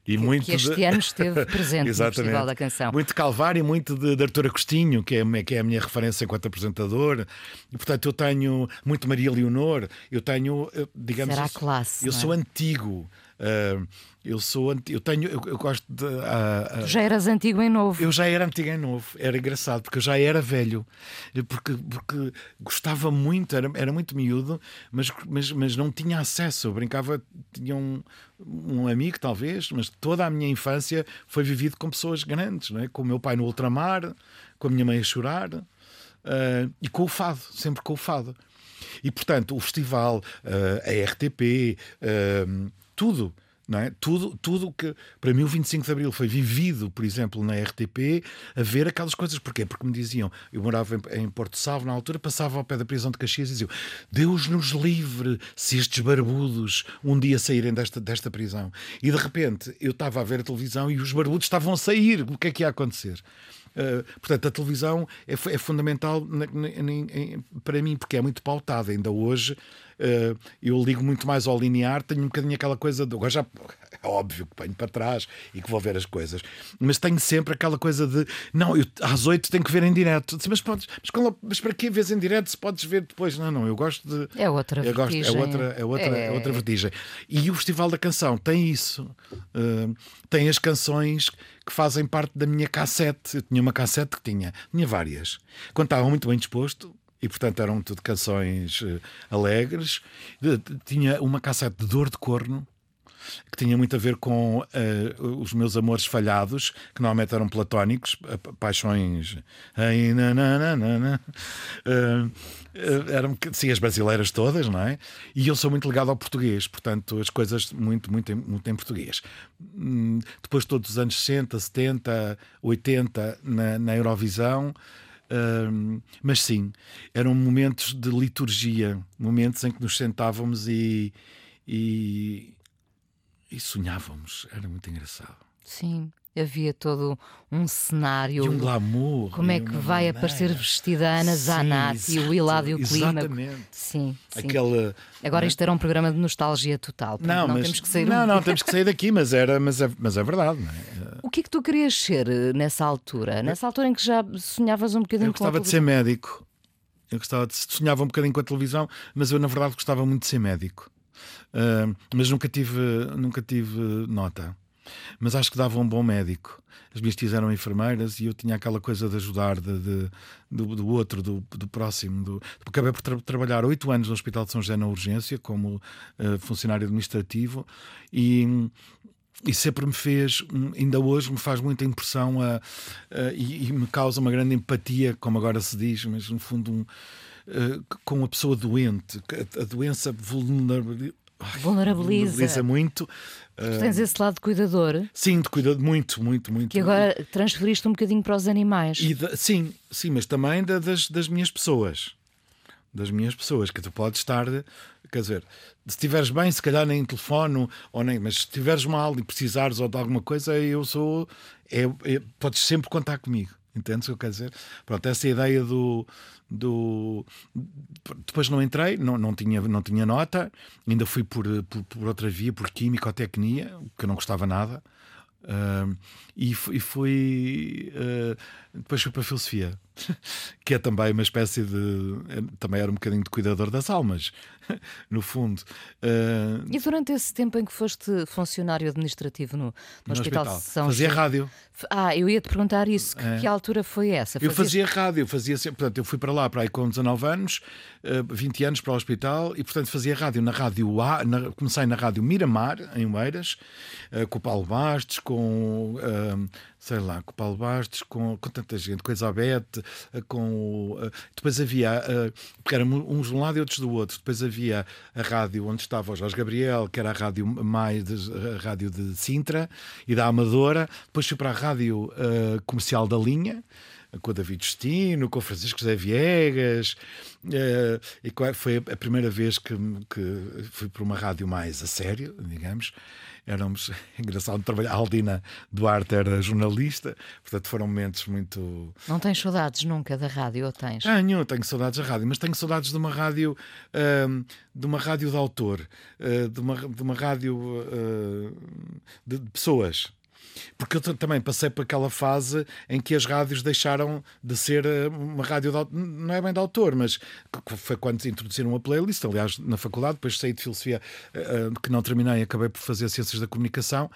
Speaker 1: E que, muito que este de... ano esteve presente no Festival da Canção.
Speaker 2: Muito de Calvário e muito de, de Artur Agostinho, que é, que é a minha referência enquanto apresentador. E, portanto, eu tenho muito Maria Leonor, eu tenho, digamos...
Speaker 1: Será classe,
Speaker 2: Eu sou
Speaker 1: é?
Speaker 2: antigo. Uh, eu sou eu tenho eu, eu gosto de uh,
Speaker 1: uh, tu já eras antigo em novo.
Speaker 2: Eu já era antigo em novo era engraçado porque eu já era velho. Porque porque gostava muito era, era muito miúdo mas, mas mas não tinha acesso. Eu brincava tinha um, um amigo talvez mas toda a minha infância foi vivido com pessoas grandes não é? com o meu pai no ultramar com a minha mãe a chorar e com o fado sempre com o fado. E portanto o festival a RTP tudo. Não é? Tudo, tudo que para mim o 25 de Abril foi vivido, por exemplo, na RTP, a ver aquelas coisas. Porquê? Porque me diziam, eu morava em, em Porto Salvo na altura, passava ao pé da prisão de Caxias e diziam: Deus nos livre se estes barbudos um dia saírem desta, desta prisão. E de repente eu estava a ver a televisão e os barbudos estavam a sair. O que é que ia acontecer? Uh, portanto, a televisão é, é fundamental para mim, porque é muito pautada. Ainda hoje uh, eu ligo muito mais ao linear, tenho um bocadinho aquela coisa de. Agora já é óbvio que ponho para trás e que vou ver as coisas, mas tenho sempre aquela coisa de. Não, eu, às oito tenho que ver em direto. Mas, podes, mas, mas para que vês em direto se podes ver depois? Não, não, eu gosto de.
Speaker 1: É outra
Speaker 2: eu
Speaker 1: vertigem.
Speaker 2: Gosto, é, outra, é, outra, é... é outra vertigem. E o Festival da Canção tem isso. Uh, tem as canções que fazem parte da minha cassete. Eu tinha uma cassete que tinha, tinha várias. Quando estava muito bem disposto, e portanto eram tudo canções uh, alegres. Tinha uma cassete de dor de corno que tinha muito a ver com uh, os meus amores falhados, que normalmente eram platónicos, paixões. Uh, eram sim, as brasileiras todas, não é? E eu sou muito ligado ao português, portanto, as coisas muito, muito, em, muito em português. Hum, depois, todos os anos 60, 70, 80, na, na Eurovisão. Uh, mas sim, eram momentos de liturgia, momentos em que nos sentávamos e, e, e sonhávamos. Era muito engraçado.
Speaker 1: Sim, havia todo um cenário.
Speaker 2: E um glamour.
Speaker 1: Como é que vai maneira. aparecer vestida a Ana Zanatti e o Hilário Clima.
Speaker 2: Exatamente.
Speaker 1: Sim, sim.
Speaker 2: Aquela,
Speaker 1: Agora isto era um programa de nostalgia total.
Speaker 2: Não,
Speaker 1: não
Speaker 2: mas,
Speaker 1: temos que sair
Speaker 2: Não,
Speaker 1: um...
Speaker 2: não, temos que sair daqui, mas, era, mas, é, mas é verdade. Não é?
Speaker 1: O que é que tu querias ser eh, nessa altura? Nessa altura em que já sonhavas um bocadinho
Speaker 2: eu
Speaker 1: com a
Speaker 2: gostava de ser médico. Eu gostava de sonhava um bocadinho com a televisão, mas eu na verdade gostava muito de ser médico. Mas nunca tive, nunca tive nota. Mas acho que dava um bom médico. As minhas tias eram enfermeiras e eu tinha aquela coisa de ajudar de, de do, do, outro, do, do próximo. Do... Acabei por tra trabalhar oito anos no Hospital de São José na urgência como uh, funcionário administrativo e e sempre me fez, ainda hoje me faz muita impressão a, a, e, e, me causa uma grande empatia, como agora se diz, mas no fundo um, uh, com a pessoa doente, a, a doença
Speaker 1: vulnerabiliza.
Speaker 2: vulnerabiliza muito.
Speaker 1: Tu tens esse lado de cuidador?
Speaker 2: Sim, de cuidador, muito, muito, muito.
Speaker 1: Que agora transferiste um bocadinho para os animais.
Speaker 2: De, sim, sim, mas também da, das, das minhas pessoas. Das minhas pessoas, que tu podes estar, quer dizer, se estiveres bem, se calhar nem telefono, ou nem, mas se estiveres mal e precisares ou de alguma coisa, eu sou. É, é, podes sempre contar comigo. Entendes o que eu quero dizer? Pronto, essa ideia do, do. Depois não entrei, não, não, tinha, não tinha nota, ainda fui por, por, por outra via, por química ou tecnia, que eu não gostava nada. Uh, e, e fui. Uh, depois fui para a filosofia, que é também uma espécie de. É, também era um bocadinho de cuidador das almas, no fundo. Uh,
Speaker 1: e durante esse tempo em que foste funcionário administrativo no, no, no hospital, hospital, São
Speaker 2: Fazia rádio.
Speaker 1: Ah, eu ia te perguntar isso. Que, é. que altura foi essa?
Speaker 2: Eu fazia rádio, fazia sempre. Portanto, eu fui para lá para aí com 19 anos, 20 anos para o hospital, e portanto fazia rádio na rádio A. Na, comecei na rádio Miramar, em Oeiras, com o Paulo Bastos, com sei lá, com o Paulo Bastos, com, com tanta gente, com a Elizabeth, eh, com uh, depois havia, uh, porque eram uns de um lado e outros do outro, depois havia a rádio onde estava o Jorge Gabriel, que era a rádio mais a rádio de Sintra e da Amadora, depois fui para a rádio uh, comercial da linha, com o David Justino, com o Francisco José Viegas, uh, e foi a primeira vez que, que fui para uma rádio mais a sério, digamos éramos engraçado trabalhar. A Aldina Duarte era jornalista, portanto foram momentos muito.
Speaker 1: Não tens saudades nunca da rádio, ou tens?
Speaker 2: Tenho, tenho saudades da rádio, mas tenho saudades de uma rádio, uh, de uma rádio de autor, uh, de, uma, de uma rádio uh, de pessoas. Porque eu também passei por aquela fase em que as rádios deixaram de ser eh, uma rádio de, não é bem de autor, mas foi quando introduziram uma playlist. Aliás, na faculdade, depois saí de filosofia eh, eh, que não terminei, acabei por fazer ciências da comunicação.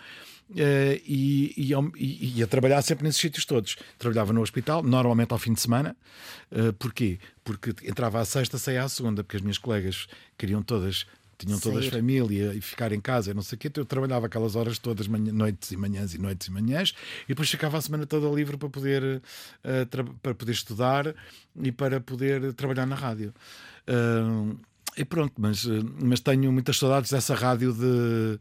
Speaker 2: E, e, e, e, a trabalhar sempre nesses sítios todos. Trabalhava no hospital, normalmente ao fim de semana. Porquê? Porque entrava à sexta, saía à segunda, porque as minhas colegas queriam todas tinham todas Sair. família e ficar em casa, não sei o quê. Então eu trabalhava aquelas horas todas, manhã, noites e manhãs e noites e manhãs, e depois ficava a semana toda livre para poder, uh, para poder estudar e para poder trabalhar na rádio. Uh, e pronto, mas, mas tenho muitas saudades dessa rádio de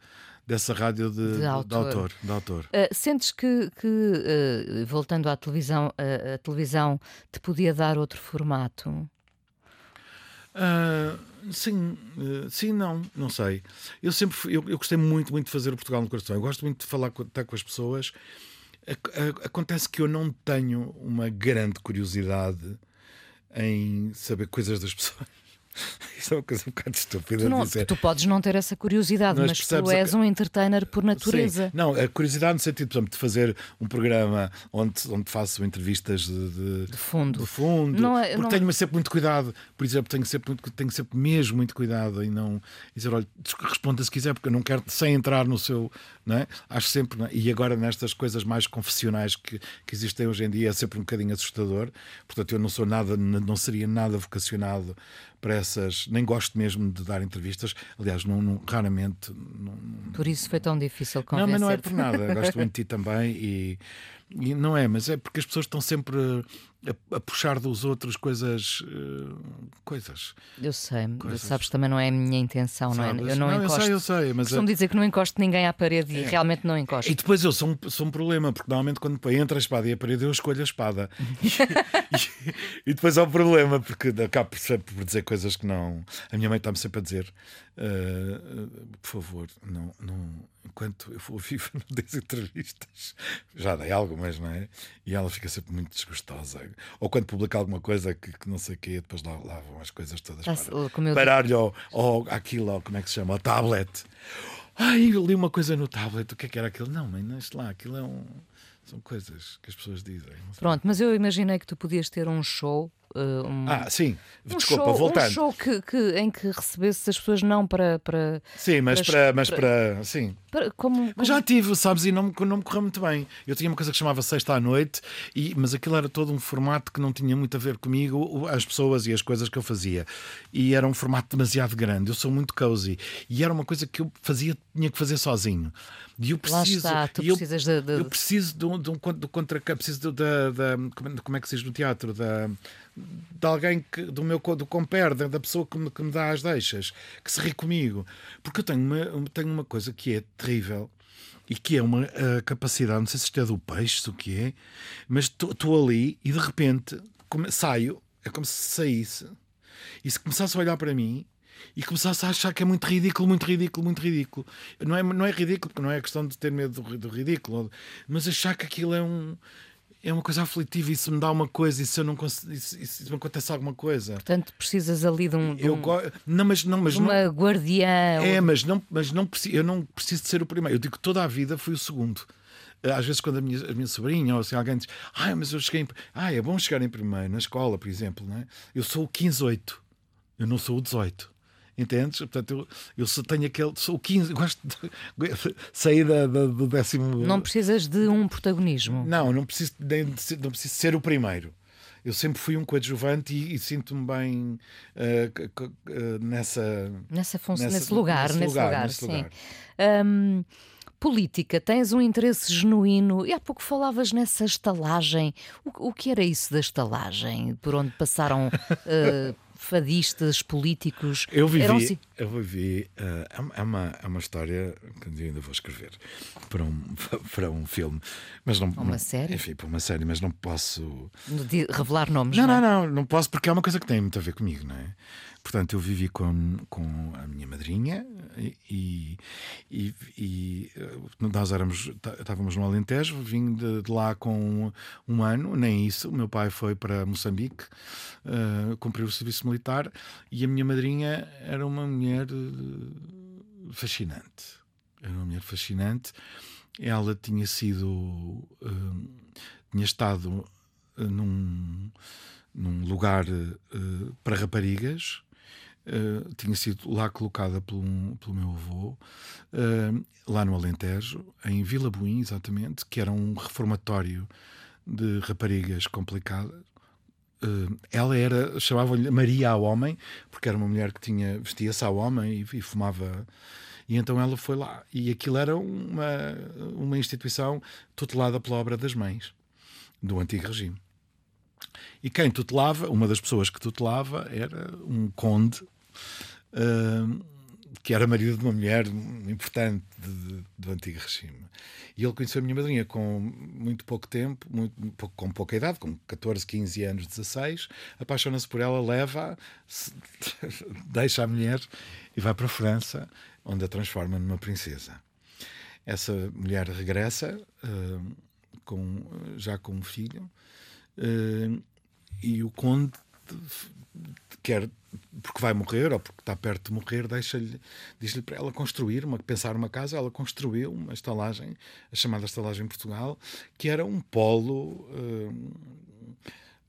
Speaker 2: dessa rádio de,
Speaker 1: De
Speaker 2: de
Speaker 1: autor.
Speaker 2: autor. de autor.
Speaker 1: Uh, sentes que, que, uh, voltando à televisão, uh, a televisão te podia dar outro formato?
Speaker 2: Sim, eh, sim, não, não sei. Eu sempre eu, eu gostei muito, muito de fazer o Portugal no coração. Eu gosto muito de falar estar com as pessoas. Acontece que eu não tenho uma grande curiosidade em saber coisas das pessoas. Isso é uma coisa um bocado estúpida
Speaker 1: Tu, não- tu podes não ter essa curiosidade,
Speaker 2: Mas
Speaker 1: mas, tu
Speaker 2: a
Speaker 1: és
Speaker 2: que-
Speaker 1: um entertainer por natureza.
Speaker 2: Sim. Não, a curiosidade no sentido, por exemplo, de fazer um programa onde, onde faço entrevistas de, de,
Speaker 1: De fundo.
Speaker 2: de fundo,
Speaker 1: Não é-
Speaker 2: porque
Speaker 1: não-
Speaker 2: tenho sempre muito cuidado. Por exemplo, tenho sempre, muito, tenho sempre mesmo muito cuidado em não dizer, olha, responda se quiser, porque eu não quero sem entrar no seu. Não é? Acho sempre, é? e agora nestas coisas mais confessionais que, que existem hoje em dia, é sempre um bocadinho assustador. Portanto, eu não sou nada, não seria nada vocacionado para essas, nem gosto mesmo de dar entrevistas. Aliás, não, não- raramente não,
Speaker 1: Por isso foi tão difícil
Speaker 2: não,
Speaker 1: convencer.
Speaker 2: mas não é por nada. Gosto muito de ti também e, e não é, mas é porque as pessoas estão sempre a, a puxar dos outros coisas. eh, coisas.
Speaker 1: Eu sei,
Speaker 2: Coisas.
Speaker 1: sabes, também não é a minha intenção, não é?
Speaker 2: sabes?
Speaker 1: Eu não,
Speaker 2: eu
Speaker 1: encosto.
Speaker 2: sei, eu sei, mas.
Speaker 1: Costumo
Speaker 2: é-
Speaker 1: dizer que não encosto ninguém à parede e realmente não encosto.
Speaker 2: E depois eu sou um, sou um problema, porque normalmente quando entra a espada e a parede, eu escolho a espada. e, e depois há um problema, porque acabo por, sempre por dizer coisas que não. A minha mãe está-me sempre a dizer: "Ah, por favor, não, não, enquanto eu for viva, não des entrevistas. Já dei algumas, não é? E ela fica sempre muito desgostosa. Ou quando publica alguma coisa que, que não sei o quê, depois lá, lá vão as coisas todas para, parar-lhe ao, ao, àquilo, ao, como é que se chama? Ao tablet. Ai, eu li uma coisa no tablet, o que é que era aquilo? Não, mãe, não, lá, aquilo é um. São coisas que as pessoas dizem.
Speaker 1: Pronto, mas eu imaginei que tu podias ter um show. Um,
Speaker 2: Ah, sim,
Speaker 1: um
Speaker 2: desculpa,
Speaker 1: show,
Speaker 2: voltando.
Speaker 1: Um show que, que- em que recebesses as pessoas não para. para,
Speaker 2: Sim, mas
Speaker 1: para-
Speaker 2: para, mas para, sim.
Speaker 1: para- como,
Speaker 2: Mas já tive, sabes, e não, me- não me correu muito bem. Eu tinha uma coisa que chamava Sexta à Noite, e, mas aquilo era todo um formato que não tinha muito a ver comigo, as pessoas e as coisas que eu fazia. E era um formato demasiado grande. Eu sou muito cozy. E era uma coisa que eu fazia, tinha que fazer sozinho. E eu
Speaker 1: Lá
Speaker 2: preciso.
Speaker 1: está, tu
Speaker 2: eu-
Speaker 1: precisas de. de-
Speaker 2: Eu preciso de um, de um, do contra preciso da, como é- como é que se diz no teatro da de alguém que, do meu do compère, da, pessoa que me, que me dá as deixas, que se ri comigo, porque eu tenho uma, tenho uma coisa que é terrível e que é uma ah, capacidade, não sei se isto é do peixe, o que é, mas estou ali e de repente saio, é como se saísse e se começasse a olhar para mim e começasse a achar que é muito ridículo, muito ridículo, muito ridículo. Não é, não é ridículo, porque não é questão de ter medo do, do ridículo, mas achar que aquilo é um. É uma coisa aflitiva, isso me dá uma coisa, e se eu não consigo, se me acontece alguma coisa.
Speaker 1: Portanto, precisas ali de um. de
Speaker 2: Eu
Speaker 1: um-.
Speaker 2: Não, mas não, mas
Speaker 1: de
Speaker 2: não.
Speaker 1: uma guardiã.
Speaker 2: É, mas não, mas não preciso, eu não preciso de ser o primeiro. Eu digo que toda a vida fui o segundo. Às vezes, quando a minha, a minha sobrinha ou assim, alguém diz, ah, mas eu cheguei em. Ah, é bom chegar em primeiro, na escola, por exemplo, não é? Eu sou o 15-8, eu não sou o 18. Entendes? Portanto, eu, eu só tenho aquele. Sou o 15, gosto de sair da, da- do décimo.
Speaker 1: Não precisas de um protagonismo.
Speaker 2: Não, não preciso, nem não preciso ser o primeiro. Eu sempre fui um coadjuvante e, e sinto-me bem c- eh, nessa.
Speaker 1: Nessa função,
Speaker 2: Nessa-
Speaker 1: nesse lugar,
Speaker 2: nesse
Speaker 1: nesse lugar,
Speaker 2: lugar, nesse
Speaker 1: sim.
Speaker 2: lugar.
Speaker 1: Hum, política, tens um interesse genuíno. E há pouco falavas nessa estalagem. O, o que era isso da estalagem? Por onde passaram eh, fadistas, políticos?
Speaker 2: Eu vivi,
Speaker 1: Eram si-
Speaker 2: eu vivi eh, é uma- é, uma, é uma história que eu ainda vou escrever para um, para um filme, mas não.
Speaker 1: Uma
Speaker 2: não-
Speaker 1: série?
Speaker 2: Enfim, para uma série, mas não posso.
Speaker 1: de revelar nomes.
Speaker 2: Não,
Speaker 1: é?
Speaker 2: não, não, não posso porque é uma coisa que tem muito a ver comigo, não é? Portanto, eu vivi com, com a minha madrinha e, e, e, eh, nós éramos, tá- estávamos no Alentejo, vim de, de lá com um, um ano, nem isso. O meu pai foi para Moçambique cumprir o serviço militar e a minha madrinha era uma mulher eh, fascinante. Era uma mulher fascinante. Ela tinha sido. eh, tinha estado eh, num, num lugar para raparigas. eh, tinha sido lá colocada pelo, pelo meu avô, lá no Alentejo, em Vila Buim, exatamente, que era um reformatório de raparigas complicadas. Eh, ela era, chamavam-lhe Maria ao Homem, porque era uma mulher que tinha vestia-se ao homem e, e fumava. E então ela foi lá. E aquilo era uma, uma instituição tutelada pela obra das mães do antigo regime. E quem tutelava, uma das pessoas que tutelava era um conde, ah, que era marido de uma mulher importante de, do antigo regime. E ele conheceu a minha madrinha com muito pouco tempo, muito, com pouca idade, com 14, 15 anos, 16, apaixona-se por ela, leva, deixa a mulher e vai para a França, onde a transforma numa princesa. Essa mulher regressa, uh, com, já com um filho, uh, e o conde quer porque vai morrer ou porque está perto de morrer, deixa-lhe, diz-lhe para ela construir, uma, pensar uma casa. Ela construiu uma estalagem, a chamada estalagem Portugal, que era um polo. Uh,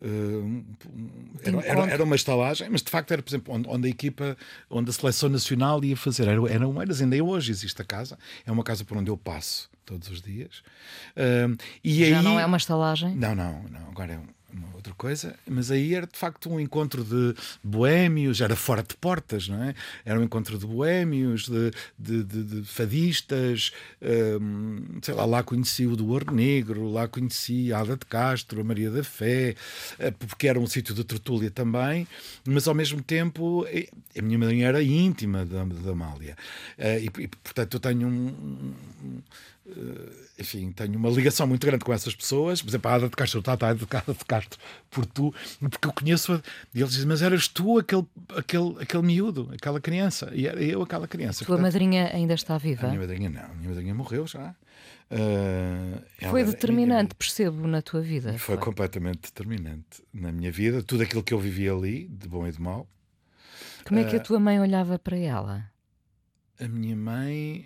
Speaker 2: Uh, era, era, era, uma estalagem, mas de facto era, por exemplo, onde, onde, a equipa, onde a seleção nacional ia fazer. Era, era uma, ainda hoje existe a casa, é uma casa por onde eu passo todos os dias. Uh, e
Speaker 1: Já
Speaker 2: aí,
Speaker 1: não é uma estalagem?
Speaker 2: Não, não, não. Agora é um, uma outra coisa, mas aí era de facto um encontro de boémios, era fora de portas, não é? Era um encontro de boémios, de, de, de, de fadistas, hum, sei lá, lá conheci o do Ouro Negro, lá conheci a Ada de Castro, a Maria da Fé, eh, porque era um sítio de tertúlia também, mas ao mesmo tempo eh, a minha mãe era íntima da, da Amália, eh, e, e portanto eu tenho um, um enfim, tenho uma ligação muito grande com essas pessoas. Por exemplo, a Ada de Castro, está a educada de Castro por tu, porque eu conheço. E eles dizem, mas eras tu aquele, aquele, aquele miúdo, aquela criança. E era eu aquela criança.
Speaker 1: A tua Portanto, madrinha ainda está viva?
Speaker 2: A minha madrinha não. A minha madrinha morreu já. Uh,
Speaker 1: foi determinante, percebo, na tua vida.
Speaker 2: Foi, foi, completamente determinante na minha vida. Tudo aquilo que eu vivi ali, de bom e de mau.
Speaker 1: Como é que a ah, tua mãe olhava para ela?
Speaker 2: A minha mãe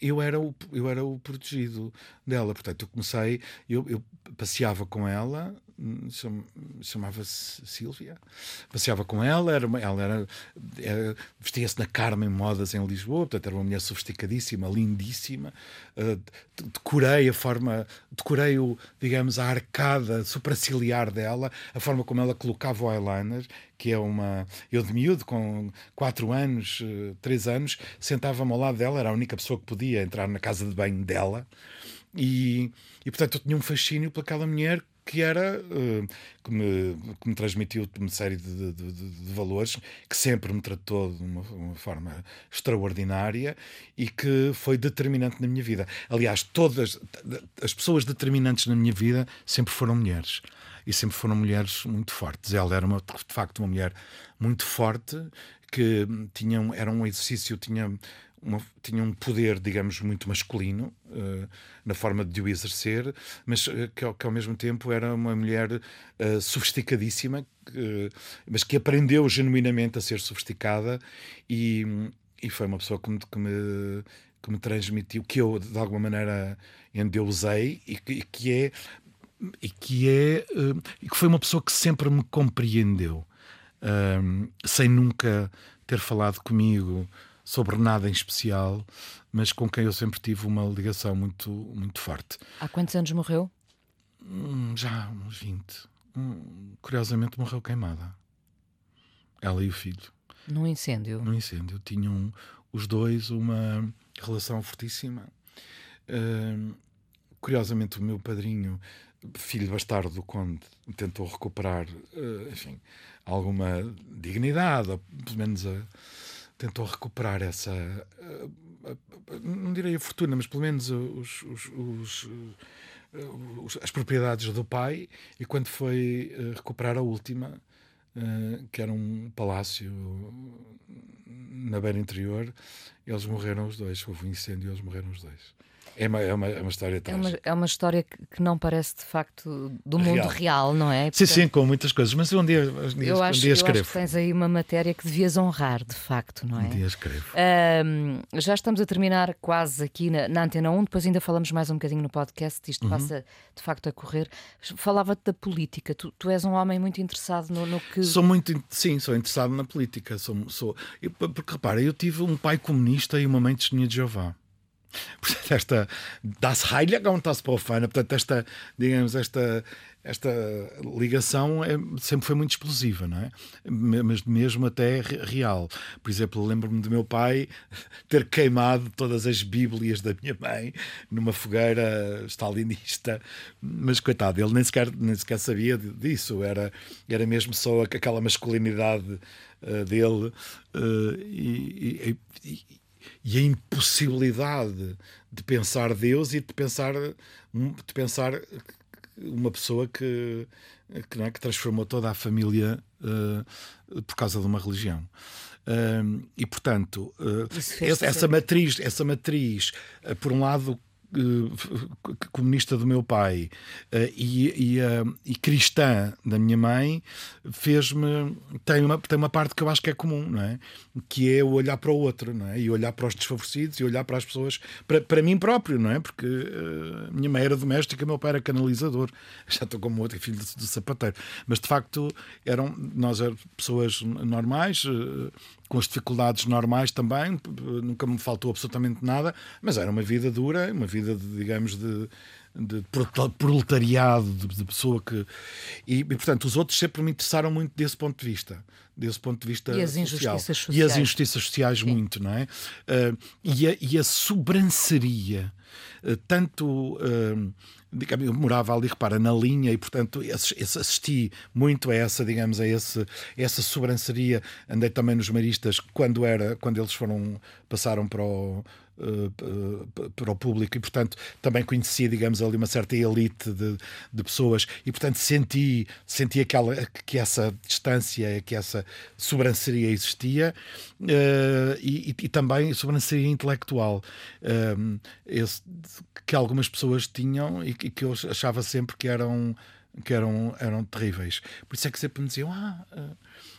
Speaker 2: eu era o, eu era o protegido dela. Portanto, eu comecei, eu, eu passeava com ela, hum, chamava-se Silvia, passeava com ela, era, ela era, era vestia-se na Carmen Modas em Lisboa, portanto era uma mulher sofisticadíssima, lindíssima. Uh, decorei a forma, decorei o, digamos, a arcada supraciliar dela, a forma como ela colocava o eyeliner, que é uma. Eu de miúdo, com 4 anos, 3 eh, anos, sentava-me ao lado dela, era a única pessoa que podia entrar na casa de banho dela. E, e portanto eu tinha um fascínio pelaquela mulher que era uh, que, me, que me transmitiu uma série de, de, de, de, valores que sempre me tratou de uma, uma, forma extraordinária e que foi determinante na minha vida. Aliás, todas as pessoas determinantes na minha vida sempre foram mulheres e sempre foram mulheres muito fortes. Ela era uma, de facto uma mulher muito forte que tinha era um exercício tinha uma, tinha um poder, digamos, muito masculino uh, na forma de o exercer, mas uh, que, que, ao mesmo tempo era uma mulher uh, sofisticadíssima, mas que aprendeu genuinamente a ser sofisticada e, e foi uma pessoa que me, que me, que me transmitiu, que eu de alguma maneira endeusei e que, e que é e que é e que foi uma pessoa que sempre me compreendeu sem nunca ter falado comigo sobre nada em especial, mas com quem eu sempre tive uma ligação muito, muito forte.
Speaker 1: Há quantos anos morreu?
Speaker 2: Hum, já uns 20. Hum, curiosamente morreu queimada. Ela e o filho.
Speaker 1: Num incêndio?
Speaker 2: Num incêndio. Tinham os dois uma relação fortíssima. Uh, curiosamente, o meu padrinho, filho bastardo do conde, tentou recuperar, uh, enfim, alguma dignidade, ou pelo menos a tentou recuperar essa. Eh, não direi a fortuna, mas pelo menos os, os, os, eh, as propriedades do pai. E quando foi eh, recuperar a última, que era um palácio na beira interior, eles morreram os dois. Houve um incêndio e eles morreram os dois. É uma, é uma, é uma história trágica.
Speaker 1: É uma, é uma história que, não parece de facto do mundo real, real não é?
Speaker 2: Portanto, sim, sim, com muitas coisas, mas um dia, um dia,
Speaker 1: eu acho,
Speaker 2: um dia escrevo.
Speaker 1: Eu acho que tens aí uma matéria que devias honrar, de facto, não é?
Speaker 2: Um dia escrevo.
Speaker 1: Um, já estamos a terminar quase aqui na, na, Antena 1, depois ainda falamos mais um bocadinho no podcast, isto uhum. passa de facto a correr. Falava-te da política, tu, tu, és um homem muito interessado no, no, que.
Speaker 2: Sou muito, sim, sou interessado na política. Sou, sou, porque repara, eu tive um pai comunista e uma mãe testemunha de Jeová. Portanto, esta Das Heiligung, Profana, portanto, esta, digamos, esta, esta ligação é, sempre foi muito explosiva, não é? Mas mesmo até real. Por exemplo, lembro-me do meu pai ter queimado todas as Bíblias da minha mãe numa fogueira stalinista, mas coitado, ele nem sequer, nem sequer sabia disso, era, era mesmo só aquela masculinidade uh, dele uh, e, e, e a impossibilidade de pensar Deus e de pensar, de pensar uma pessoa que, que, é, que transformou toda a família uh, por causa de uma religião. Uh, e portanto, uh, essa, essa, matriz, essa matriz, por um lado, comunista do meu pai uh, e, e, uh, e, cristã da minha mãe fez-me tem uma tem uma parte que eu acho que é comum não é? Que é o olhar para o outro não é? E olhar para os desfavorecidos e olhar para as pessoas para, para mim próprio não é? Porque uh, minha mãe era doméstica meu pai era canalizador. Já estou como outro filho do, sapateiro. Mas de facto eram nós éramos pessoas normais com as dificuldades normais também, nunca me faltou absolutamente nada, mas era uma vida dura, uma vida, de, digamos, de, de proletariado, de, pessoa que. E, e, portanto, os outros sempre me interessaram muito desse ponto de vista. Desse ponto de vista
Speaker 1: e as
Speaker 2: social.
Speaker 1: injustiças sociais.
Speaker 2: E as injustiças sociais, Sim. muito, não é? Uh, e, a, e a sobranceria, uh, tanto. Uh, eu morava ali, repara, na linha e, portanto, assisti muito a essa, digamos, a, esse, a essa sobranceria. Andei também nos maristas quando era, quando eles foram, passaram para o, para o público e, portanto, também conhecia, digamos, ali uma certa elite de, de pessoas e, portanto, senti, senti aquela, que essa distância, que essa sobranceria existia uh, e, e, também sobranceria intelectual esse, que algumas pessoas tinham e que, que eu achava sempre que eram que eram, eram terríveis. Por isso é que sempre me diziam: Ah,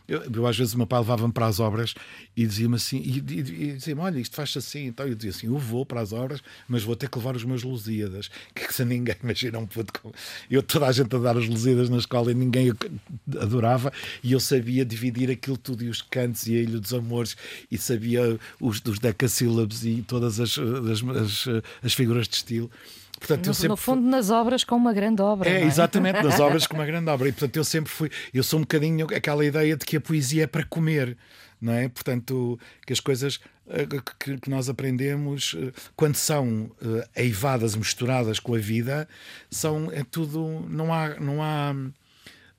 Speaker 2: eu, eu, às vezes o meu pai levava-me para as obras e dizia-me assim, e, e, e dizia-me, olha, isto faz assim, então eu dizia assim, eu vou para as obras, mas vou ter que levar os meus Lusíadas, que se ninguém imagina um puto. Eu toda a gente a dar os Lusíadas na escola e ninguém adorava, e eu sabia dividir aquilo tudo e os cantos e a Ilha dos Amores, e sabia os dos decassílabos e todas as, as, as, as figuras de estilo.
Speaker 1: Portanto, no, eu sempre no fundo, nas obras com uma grande obra.
Speaker 2: É,
Speaker 1: é?
Speaker 2: exatamente, nas obras com uma grande obra. E portanto, eu sempre fui. Eu sou um bocadinho aquela ideia de que a poesia é para comer, não é? Portanto, que as coisas eh, que, que nós aprendemos, eh, quando são eivadas, misturadas com a vida, são. É tudo. Não há. Não há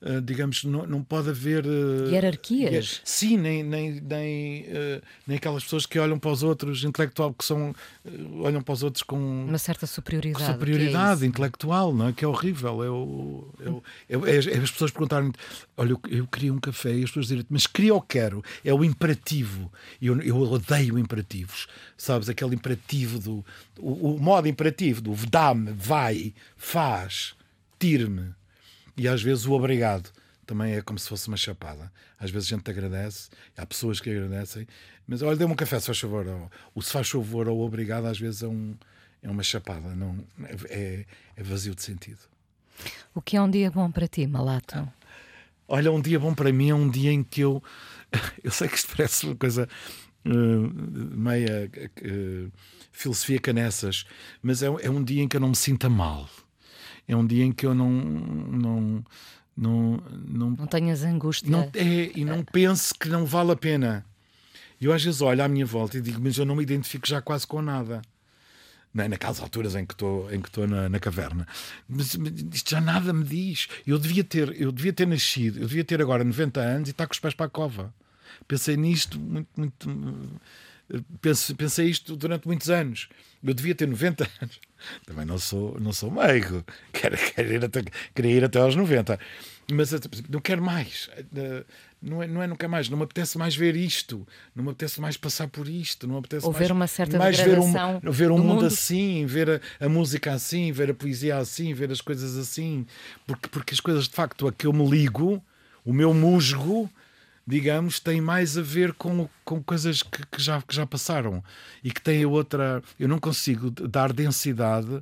Speaker 2: Uh, digamos, não, não pode haver uh,
Speaker 1: hierarquias.
Speaker 2: sim, nem, nem, nem, uh, nem aquelas pessoas que olham para os outros intelectual, que são olham para os outros com
Speaker 1: uma certa superioridade.
Speaker 2: Superioridade é intelectual, não é? Que é horrível. É, o, é, o, é, é as pessoas perguntarem: olha, eu, eu, queria um café e as pessoas dizem, mas queria ou quero? É o imperativo. E eu, eu odeio imperativos. Sabes? Aquele imperativo do. O, o modo imperativo do dá-me, vai, faz, tire-me e às vezes o obrigado também é como se fosse uma chapada. Às vezes a gente agradece, há pessoas que agradecem, mas olha, dê-me um café, se faz favor. Ou, o se faz favor ou obrigado às vezes é, um, é uma chapada, não, é, é vazio de sentido.
Speaker 1: O que é um dia bom para ti, Malato?
Speaker 2: Olha, um dia bom para mim é um dia em que eu. Eu sei que isto parece uma coisa uh, meia uh, filosofia canessas, mas é, é um dia em que eu não me sinta mal é um dia em que eu não. não não,
Speaker 1: não, não tenhas angústia.
Speaker 2: Não, é, e não penso que não vale a pena. Eu às vezes olho à minha volta e digo, mas eu não me identifico já quase com nada. É? Naquelas alturas em que estou em que estou na, na caverna. Mas, mas, isto já nada me diz. Eu devia, ter, eu devia ter nascido, eu devia ter agora 90 anos e estar com os pés para a cova. Pensei nisto muito, muito. Pensei isto durante muitos anos. Eu devia ter 90 anos. Também não sou, não sou meigo, quero, quero ir até, queria ir até aos 90, mas não quero mais. Não é, não é quero mais, não me apetece mais ver isto, não me apetece mais passar por isto, não me apetece
Speaker 1: Ou
Speaker 2: mais,
Speaker 1: ver uma certa
Speaker 2: mais ver um, ver um mundo,
Speaker 1: mundo,
Speaker 2: assim, ver a, a, música assim, ver a poesia assim, ver as coisas assim, porque, porque as coisas de facto a que eu me ligo, o meu musgo digamos, tem mais a ver com, com coisas que, que, já, que já passaram e que têm outra. Eu não consigo dar densidade.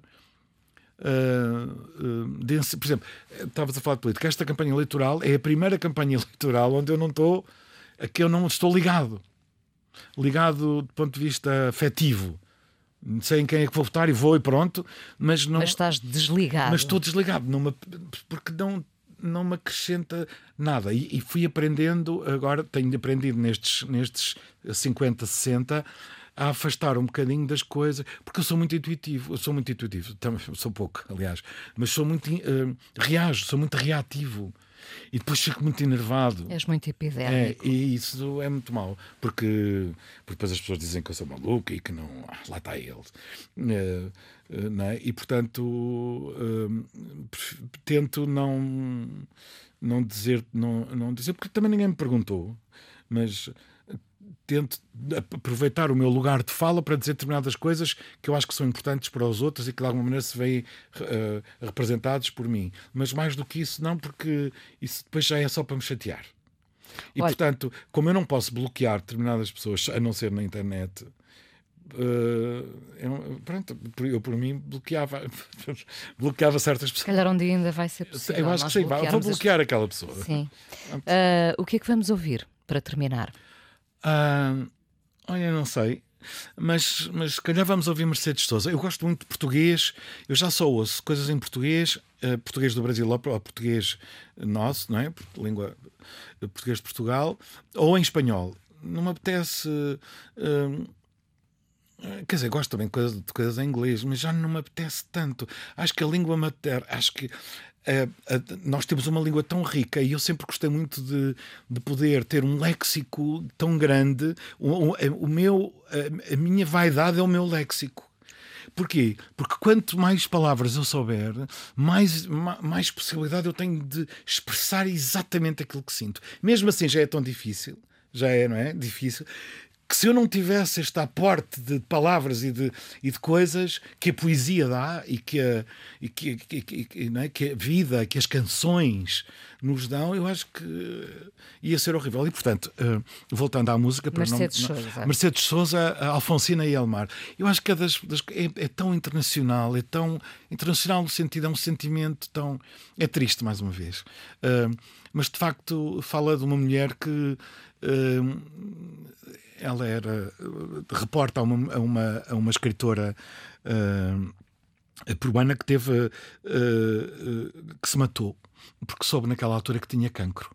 Speaker 2: Uh, uh, por exemplo, estavas a falar de política. Esta campanha eleitoral é a primeira campanha eleitoral onde eu não estou, a que eu não estou ligado, ligado do ponto de vista afetivo. sei em quem é que vou votar e vou e pronto, mas não.
Speaker 1: Mas estás desligado.
Speaker 2: Mas estou desligado, me- porque não, não me acrescenta nada. E, e fui aprendendo, agora tenho aprendido nestes, nestes 50, 60, a afastar um bocadinho das coisas, porque eu sou muito intuitivo, eu sou muito intuitivo, também sou pouco, aliás, mas sou muito eh, reajo, sou muito reativo. E depois fico muito enervado.
Speaker 1: És muito
Speaker 2: É,
Speaker 1: epidérmico.
Speaker 2: e isso é muito mau, porque, porque depois as pessoas dizem que eu sou maluco e que não. ah, lá está ele. Eh, não é? E portanto tento não, não dizer, não, não dizer, porque também ninguém me perguntou, mas tento aproveitar o meu lugar de fala para dizer determinadas coisas que eu acho que são importantes para os outros e que de alguma maneira se veem eh, representados por mim. Mas mais do que isso, não, porque isso depois já é só para me chatear. E
Speaker 1: Olha-
Speaker 2: portanto, como eu não posso bloquear determinadas pessoas, a não ser na internet, eh, eu, pronto, por- eu por mim bloqueava, bloqueava certas
Speaker 1: Se
Speaker 2: pessoas.
Speaker 1: calhar um dia ainda vai ser possível.
Speaker 2: Eu acho que sim, vou
Speaker 1: bloquearmos as-
Speaker 2: bloquear aquela pessoa.
Speaker 1: Sim. Ah, o que é que vamos ouvir para terminar?
Speaker 2: Ah, olha, não sei. Mas, mas se calhar vamos ouvir Mercedes Souza. Eu gosto muito de português, eu já só ouço coisas em português, eh, português do Brasil ou, português nosso, não é? Língua português de Portugal, ou em espanhol. Não me apetece. eh, eh, Quer dizer, gosto também de coisas, de coisas em inglês, mas já não me apetece tanto. Acho que a língua materna, acho que nós temos uma língua tão rica e eu sempre gostei muito de, de poder ter um léxico tão grande. O, o- o meu, a, a minha vaidade é o meu léxico. Porquê? Porque quanto mais palavras eu souber, mais, ma- mais possibilidade eu tenho de expressar exatamente aquilo que sinto. Mesmo assim já é tão difícil, já é, não é? Difícil. Que se eu não tivesse este aporte de palavras e de, e de coisas que a poesia dá e que a, e que, que- que- é? que a vida, que as canções nos dão, eu acho que ia ser horrível. E portanto, eh, voltando à música, para não-
Speaker 1: Mercedes
Speaker 2: não-
Speaker 1: Sousa.
Speaker 2: Mercedes Souza, Alfonsina e Elmar. Eu acho que é, das, das- é- é tão internacional, é tão internacional no sentido, é um sentimento tão. É triste, mais uma vez. Ah, mas de facto fala de uma mulher que. ah, ela era. ah, reporta a uma, a uma, a uma escritora. ah, peruana que teve ah, ah, que se matou porque soube naquela altura que tinha cancro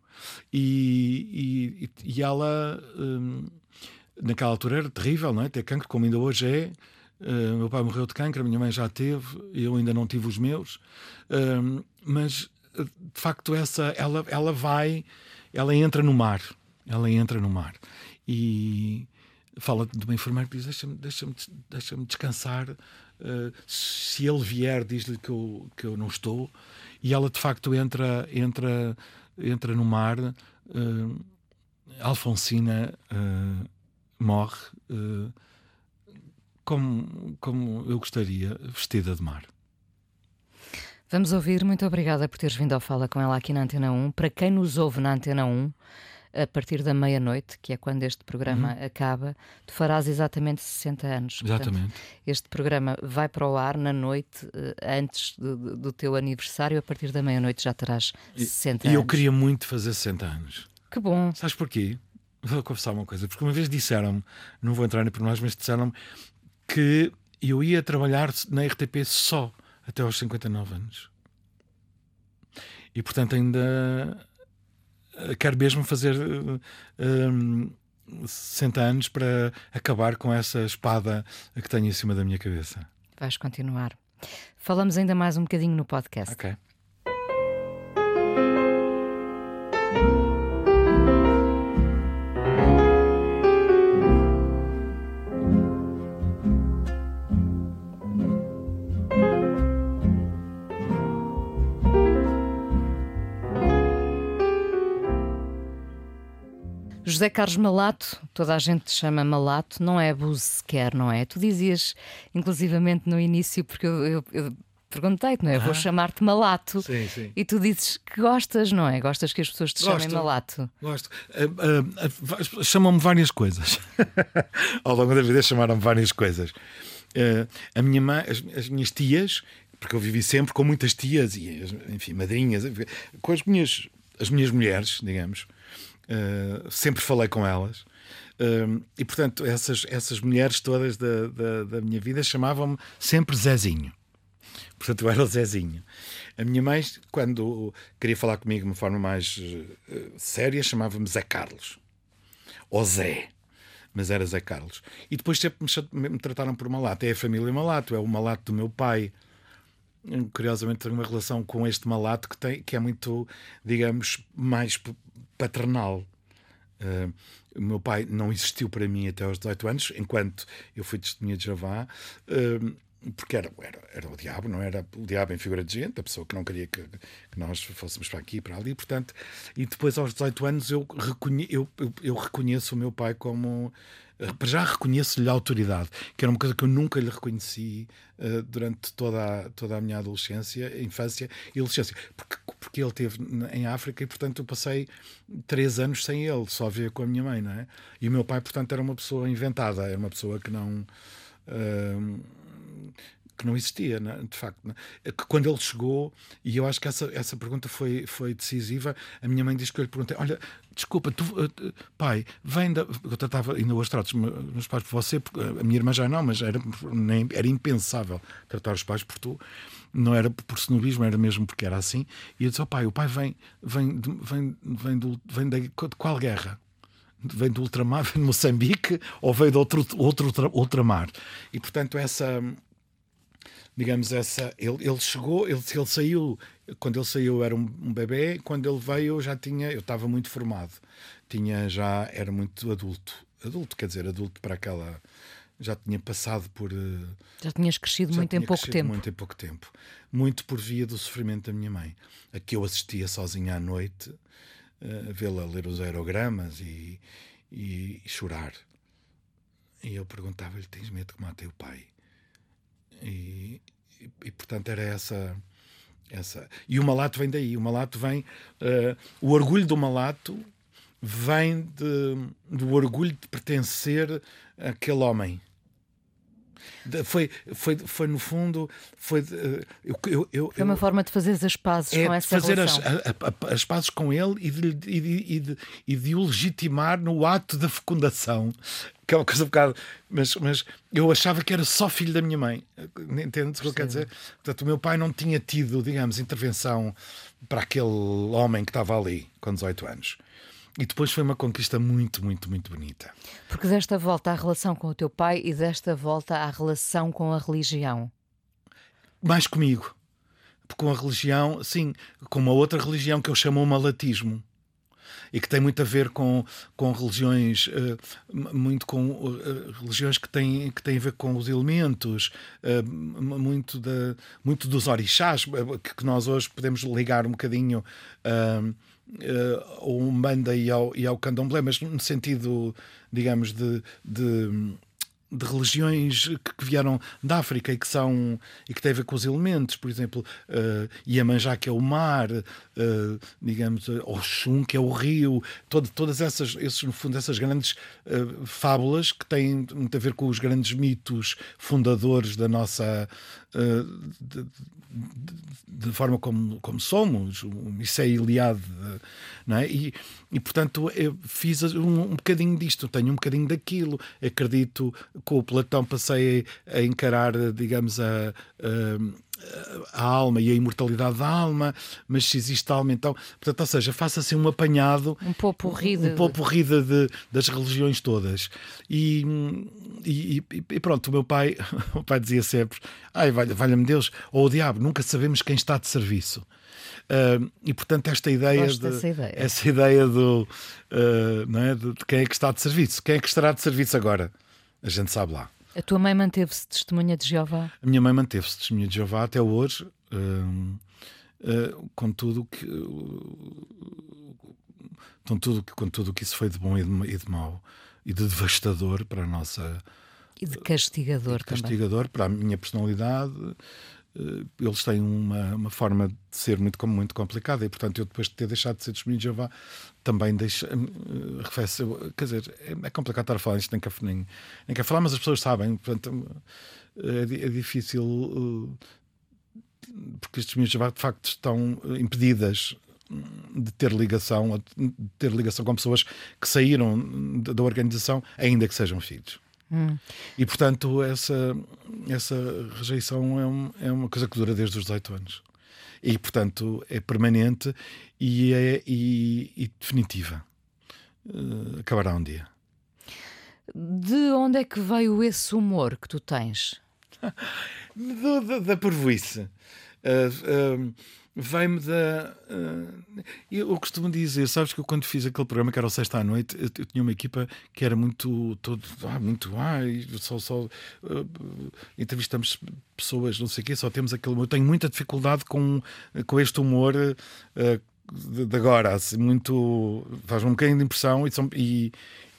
Speaker 2: e, e, e ela hum, naquela altura era terrível, não é? Ter cancro, como ainda hoje é. Uh, meu pai morreu de cancro, a minha mãe já teve, eu ainda não tive os meus. Um, mas uh, de facto essa ela ela vai, ela entra no mar, ela entra no mar e fala de uma enfermeira que diz deixa-me deixa-me deixa-me descansar. Uh, se ele vier diz-lhe que eu que eu não estou e ela de facto entra entra entra no mar. Uh, Alfonsina uh, morre como, como eu gostaria, vestida de mar.
Speaker 1: Vamos ouvir. Muito obrigada por teres vindo ao Fala com ela aqui na Antena 1. Para quem nos ouve na Antena 1, a partir da meia-noite, que é quando este programa acaba, tu farás exatamente 60 anos. Portanto,
Speaker 2: Exatamente.
Speaker 1: este programa vai para o ar na noite eh, antes do, do- teu aniversário. A partir da meia-noite já terás 60
Speaker 2: E
Speaker 1: anos.
Speaker 2: eu queria muito fazer 60 anos.
Speaker 1: Que bom.
Speaker 2: Sabes porquê? Vou confessar uma coisa. Porque uma vez disseram-me, não vou entrar em pormenores, mas disseram-me que eu ia trabalhar na RTP só até aos 59 anos. E portanto ainda eh, quero mesmo fazer eh, um, 60 anos para acabar com essa espada que tenho em cima da minha cabeça.
Speaker 1: Vais continuar. Falamos ainda mais um bocadinho no podcast.
Speaker 2: Ok.
Speaker 1: José Carlos Malato, toda a gente te chama Malato, não é abuso sequer, não é? Tu dizias, inclusivamente no início, porque eu, eu- eu perguntei-te, não é? Vou chamar-te Malato.
Speaker 2: Sim, sim.
Speaker 1: E tu dizes que gostas, não é? Gostas que as pessoas te chamem
Speaker 2: Gosto.
Speaker 1: Malato.
Speaker 2: Gosto. Ah, ah, ah, Chamam-me várias coisas. Ao longo da vida chamaram-me várias coisas. Ah, a minha mãe, as, as minhas tias, porque eu vivi sempre com muitas tias e, enfim, madrinhas, com as minhas, as minhas mulheres, digamos. Uh, sempre falei com elas. Uh, e portanto, essas, essas mulheres todas da, da, da minha vida chamavam-me sempre Zezinho. Portanto, eu era o Zezinho. A minha mãe, quando queria falar comigo de uma forma mais uh, séria, chamava-me Zé Carlos. Ou Zé. Mas era Zé Carlos. E depois sempre me, me trataram por Malato. É a família Malato, é o Malato do meu pai. Curiosamente, tenho uma relação com este Malato que, tem, que é muito, digamos, mais paternal. Uh, o meu pai não existiu para mim até aos 18 anos, enquanto eu fui testemunha de Javá. Uh, porque era, era, era o diabo, não era o diabo em figura de gente, a pessoa que não queria que, que nós fôssemos para aqui e para ali, portanto, e depois aos 18 anos eu, reconhe, eu, eu, eu reconheço o meu pai como já reconheço-lhe a autoridade, que era uma coisa que eu nunca lhe reconheci uh, durante toda a, toda a minha adolescência, infância e adolescência, porque, porque ele esteve em África e, portanto, eu passei três anos sem ele, só ver com a minha mãe, não é? E o meu pai, portanto, era uma pessoa inventada, era uma pessoa que não. Uh, que não existia, né? de facto. Né? Quando ele chegou, e eu acho que essa, essa pergunta foi, foi decisiva, a minha mãe disse que eu lhe perguntei: Olha, desculpa, tu, uh, pai, vem da. Eu tratava, ainda os meus pais por você, porque a minha irmã já não, mas era, nem, era impensável tratar os pais por tu. Não era por snobismo, era mesmo porque era assim. E eu disse: oh, pai, o pai vem, vem, vem, vem, do, vem de, de qual guerra? Vem do ultramar, vem de Moçambique ou veio de outro, outro ultramar? E portanto, essa digamos, essa. Ele, ele chegou, ele, ele saiu, quando ele saiu era um, um bebê, quando ele veio eu já tinha, eu estava muito formado, tinha já, era muito adulto. Adulto, quer dizer, adulto para aquela. Já tinha passado por. Eh,
Speaker 1: já tinhas crescido muito em pouco tempo.
Speaker 2: Muito em pouco tempo. Muito por via do sofrimento da minha mãe, a que eu assistia sozinha à noite, eh, a vê-la ler os aerogramas e, e, e chorar. E eu perguntava-lhe: Tens medo que mate o pai? E, e, portanto era essa essa. E o malato vem daí. O malato vem uh, o orgulho do malato vem de, do orgulho de pertencer àquele homem foi, foi, foi no fundo foi, uh, eu, eu, eu,
Speaker 1: foi uma forma de fazer as pazes é com essa
Speaker 2: fazer
Speaker 1: relação.
Speaker 2: As, a, a, as pazes com ele e de, e, de, e, de, e de o legitimar no ato da fecundação que é uma coisa um bocado. Mas, mas eu achava que era só filho da minha mãe. Entendes o que eu quero dizer? Portanto, o meu pai não tinha tido, digamos, intervenção para aquele homem que estava ali com 18 anos. E depois foi uma conquista muito, muito, muito bonita.
Speaker 1: Porque desta volta à relação com o teu pai e desta volta à relação com a religião?
Speaker 2: Mais comigo. Com a religião, sim, com uma outra religião que eu chamo o malatismo e que tem muito a ver com, com religiões, uh, muito com uh, religiões que têm, que têm a ver com os elementos, uh, muito, da, muito dos orixás, que, que, nós hoje podemos ligar um bocadinho ao Umbanda e ao, e ao Candomblé, mas no sentido, digamos, de, de de religiões que, vieram da África e que são e que têm a ver com os elementos, por exemplo, uh, Iemanjá que é o mar, uh, digamos, Oxum que é o rio, todo, todas essas, esses, no fundo, essas grandes uh, fábulas que têm muito a ver com os grandes mitos fundadores da nossa de, forma como, como somos, isso é Iliade, não é? E, e portanto fiz um, um bocadinho disto, tenho um bocadinho daquilo, acredito com o Platão passei a encarar, digamos, a, a a alma e a imortalidade da alma, mas se existe alma, então. Portanto, ou seja, faça assim um apanhado.
Speaker 1: Um pouco rida.
Speaker 2: Um pouco rida de, das religiões todas. E, e, e, pronto, o meu pai, o pai dizia sempre: Ai, valha-me Deus, ou o diabo, nunca sabemos quem está de serviço. Uh, e portanto, esta ideia, de,
Speaker 1: ideia.
Speaker 2: essa ideia do, uh, não é, de, de quem é que está de serviço, quem é que estará de serviço agora? A gente sabe lá.
Speaker 1: A tua mãe manteve-se testemunha de Jeová?
Speaker 2: A minha mãe manteve-se testemunha de Jeová até hoje, uh, uh, com tudo que. Uh, com tudo, com tudo que isso foi de bom e de, e de mau e de devastador para a nossa.
Speaker 1: E de castigador, e
Speaker 2: de castigador
Speaker 1: também.
Speaker 2: para a minha personalidade, eh, eles têm uma, uma forma de ser muito, muito complicada e, portanto, eu depois de ter deixado de ser testemunho de Jeová, também deixo, uh, arrefece, quer dizer, é, é, complicado estar a falar isto, nem quer, nem, nem quer falar, mas as pessoas sabem, portanto, é, é difícil, porque as testemunhas de facto, estão impedidas de ter ligação, de ter ligação com pessoas que saíram da organização, ainda que sejam filhos. Hum. E portanto, essa, essa rejeição é, um, é uma coisa que dura desde os 18 anos. E portanto é permanente e é e, e definitiva. Uh, acabará um dia.
Speaker 1: De onde é que veio esse humor que tu tens?
Speaker 2: da, da, da pervoice. Uh, uh, Vem-me da. Uh, eu costumo dizer, sabes que eu quando fiz aquele programa que era o sexta à noite, eu, eu tinha uma equipa que era muito. Todo, ah, muito. Ah, só. só entrevistamos pessoas, não sei o quê, só temos aquele. Eu tenho muita dificuldade com, com este humor de, de, agora, assim, muito. faz um bocadinho de impressão e, e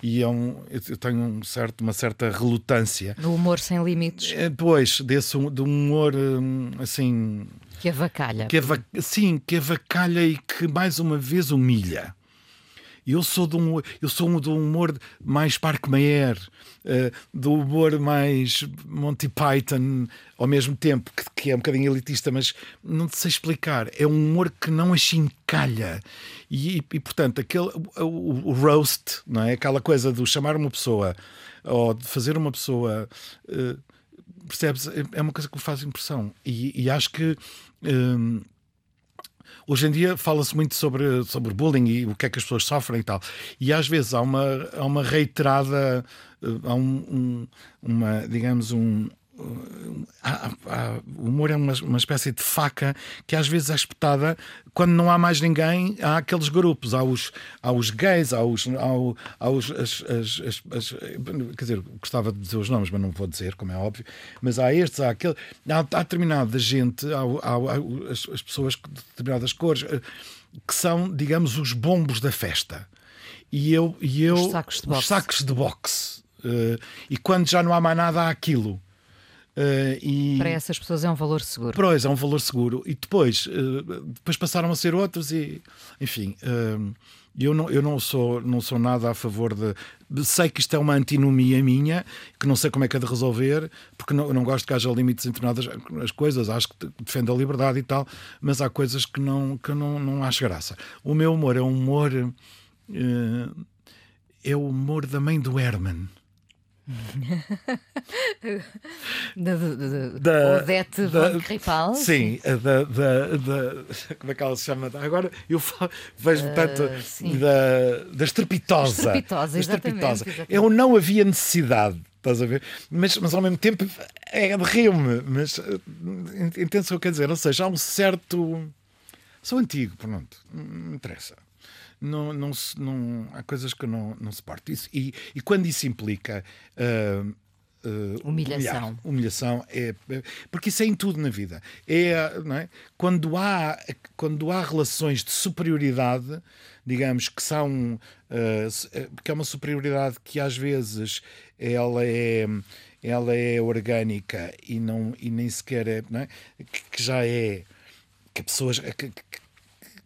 Speaker 2: e é um, eu tenho um certo, uma certa relutância.
Speaker 1: No humor sem limites.
Speaker 2: Pois, desse de humor hum, assim.
Speaker 1: Que avacalha.
Speaker 2: Que ava, sim, que avacalha e que mais uma vez humilha. Eu sou de um, eu sou um do humor mais Parque Mayer, uh, do humor mais Monty Python, ao mesmo tempo, que, que, é um bocadinho elitista, mas não sei explicar. É um humor que não achincalha. E, e, e portanto, aquele, o, o, roast, não é? aquela coisa de chamar uma pessoa ou de fazer uma pessoa. Uh, percebes? É, é uma coisa que me faz impressão. E, e acho que. Um, Hoje em dia fala-se muito sobre, sobre bullying e o que é que as pessoas sofrem e tal. E às vezes há uma, há uma reiterada, eh, há um, um uma, digamos, um, o humor é uma, uma espécie de faca que às vezes é espetada quando não há mais ninguém. Há aqueles grupos, há os, há os gays, há os. Há, os as, as, as, quer dizer, gostava de dizer os nomes, mas não vou dizer, como é óbvio. Mas há estes, há aquele. Há, há determinada gente, há, há, há as, as pessoas de determinadas cores eh, que são, digamos, os bombos da festa. E eu. E eu
Speaker 1: os sacos de boxe.
Speaker 2: Sacos de boxe. Uh, e quando já não há mais nada, há aquilo.
Speaker 1: Uh, e... Para essas pessoas é um valor seguro.
Speaker 2: Pois, é um valor seguro. E depois, uh, depois passaram a ser outros e, enfim, uh, eu, não, eu não, sou, não sou nada a favor de... Sei que isto é uma antinomia minha, que não sei como é que é de resolver, porque não, não gosto que haja limites entre nada as coisas, acho que defendo a liberdade e tal, mas há coisas que não, que não, não acho graça. O meu humor é um humor... é o humor da mãe do Herman
Speaker 1: da, da, da Odete von Kripal?
Speaker 2: Sim, da, da, da, como é que ela se chama? Agora eu falo, vejo uh, tanto da, da estrepitosa.
Speaker 1: Estrepitosa, exatamente.
Speaker 2: Eu não havia necessidade. Estás a ver? Mas, mas ao mesmo tempo é de rio-me. Mas eh, entende o que eu quero dizer? Ou seja, há um certo. Sou antigo, pronto, não interessa não, não, se, não há coisas que não, não se parte. Isso, e, e quando isso implica uh,
Speaker 1: Uh, humilhação.
Speaker 2: Humilhar. Humilhação é, é, porque isso é em tudo na vida. É, não é? Quando há quando há relações de superioridade, digamos que são uh, que é uma superioridade que às vezes ela é ela é orgânica e não e nem sequer é, é? Que, que já é que pessoas que,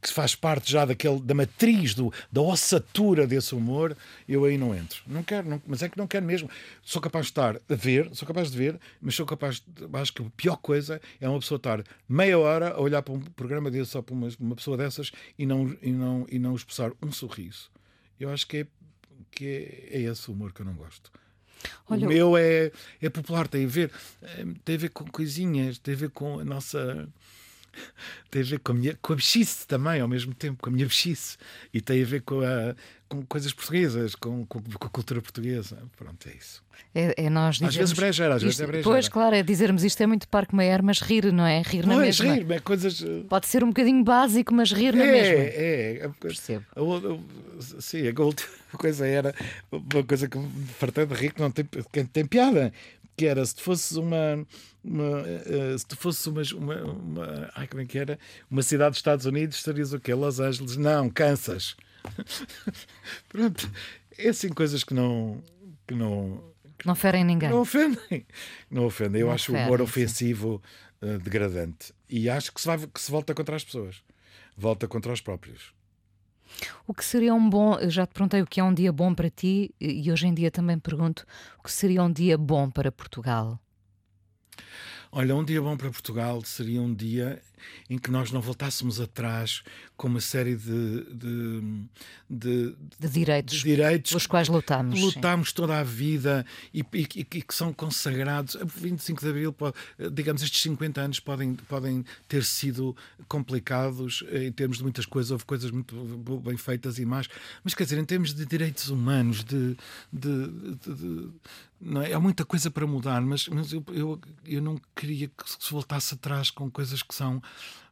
Speaker 2: que faz parte já daquele, da matriz, do, da ossatura desse humor, eu aí não entro. Não quero, não, mas é que não quero mesmo. Sou capaz de estar a ver, sou capaz de ver, mas sou capaz de, acho que a pior coisa é uma pessoa estar meia hora a olhar para um programa desse só para uma, uma pessoa dessas e não, e, não, e não expressar um sorriso. Eu acho que é, que é, é esse o humor que eu não gosto. Olha, o meu é, é popular, tem a ver, eh, tem a ver com coisinhas, tem a ver com a nossa tem a ver com a, minha, com a bichice também, ao mesmo tempo, com a minha bichice. E tem a ver com, a, com coisas portuguesas, com, com, com, a cultura portuguesa. Pronto, é isso.
Speaker 1: É, é nós dizermos,
Speaker 2: às vezes brejeira, às vezes
Speaker 1: é
Speaker 2: brejeira.
Speaker 1: Pois, claro, é dizermos isto é muito Parque Maier, mas rir, não é? Rir
Speaker 2: pois,
Speaker 1: na mesma.
Speaker 2: rir, é coisas... Eh,
Speaker 1: Pode ser um bocadinho básico, mas rir
Speaker 2: é,
Speaker 1: na mesma.
Speaker 2: É, é.
Speaker 1: Percebo.
Speaker 2: A, a, sim, a última coisa era uma coisa que me fartei de rir que não tem, que tem piada que era se tu fosses uma, uma uh, se tu fosses uma, uma, uma, ai, como é que era? Uma cidade dos Estados Unidos, estarias o quê? Los Angeles? Não, Kansas. Pronto. É assim coisas que não. Que não
Speaker 1: que não ferem ninguém.
Speaker 2: Não ofendem. Não ofendem. Eu não acho o humor ofensivo uh, degradante. E acho que se, vai, que se volta contra as pessoas. Volta contra os próprios.
Speaker 1: O que seria um bom, eu já te perguntei o que é um dia bom para ti e hoje em dia também pergunto o que seria um dia bom para Portugal?
Speaker 2: Olha, um dia bom para Portugal seria um dia em que nós não voltássemos atrás com uma série de, de, de,
Speaker 1: de direitos,
Speaker 2: direitos
Speaker 1: pelos quais lutamos.
Speaker 2: Lutámos toda a vida e, e, e, que são consagrados. 25 de Abril, digamos, estes 50 anos podem, podem ter sido complicados em termos de muitas coisas, houve coisas muito bem feitas e más, mas quer dizer, em termos de direitos humanos, de, de, de não é? Há muita coisa para mudar, mas, mas eu, eu, eu não queria que se voltasse atrás com coisas que são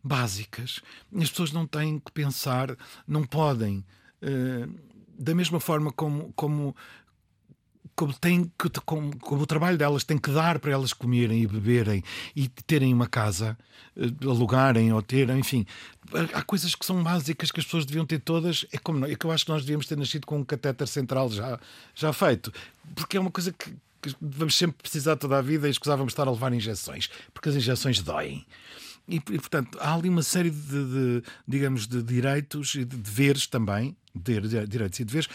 Speaker 2: básicas. As pessoas não têm que pensar, não podem. Uh, da mesma forma como, como, como, tem que, como, como, o trabalho delas tem que dar para elas comerem e beberem e terem uma casa, uh, alugarem ou terem, enfim. Há coisas que são básicas que as pessoas deviam ter todas. É como é que eu acho que nós devíamos ter nascido com um catéter central já, já feito, porque é uma coisa que, que vamos sempre precisar toda a vida e escusávamos estar a levar injeções, porque as injeções doem. E, portanto, há ali uma série de, de, digamos, de direitos e de deveres também, de, direitos e deveres,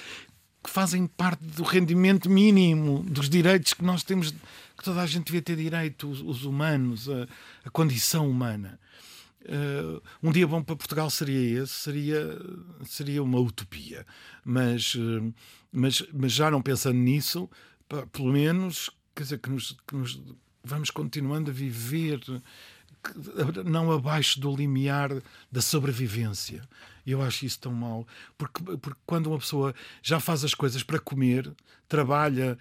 Speaker 2: que fazem parte do rendimento mínimo dos direitos que nós temos, que toda a gente devia ter direito, os, os humanos, a, a, condição humana. Uh, um dia bom para Portugal seria esse, seria, seria uma utopia. Mas, uh, mas, mas já não pensando nisso, pelo menos, quer dizer, que nos, que nos vamos continuando a viver não abaixo do limiar da sobrevivência. Eu acho isso tão mau, porque, porque quando uma pessoa já faz as coisas para comer, trabalha,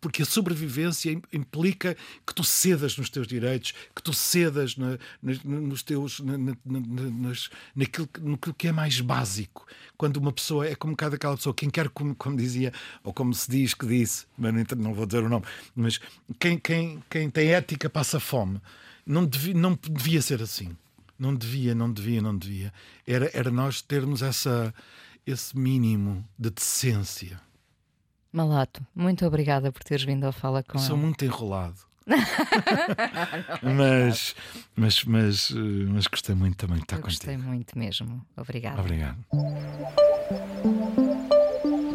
Speaker 2: porque a sobrevivência implica que tu cedas nos teus direitos, que tu cedas na, nos teus, na, na, nas, naquilo, naquilo que é mais básico. Quando uma pessoa é como cada aquela pessoa, quem quer, como, como dizia, ou como se diz que disse, mas não vou dizer o nome, mas quem, quem, quem tem ética passa fome. Não devia, não devia ser assim. Não devia, não devia, não devia. Era, era nós termos essa, esse mínimo de decência.
Speaker 1: Malato, muito obrigada por teres vindo a falar com
Speaker 2: Sou muito enrolado. mas, mas, mas, mas gostei muito também de estar
Speaker 1: Eu
Speaker 2: contigo.
Speaker 1: Gostei muito mesmo. Obrigada.
Speaker 2: Obrigado.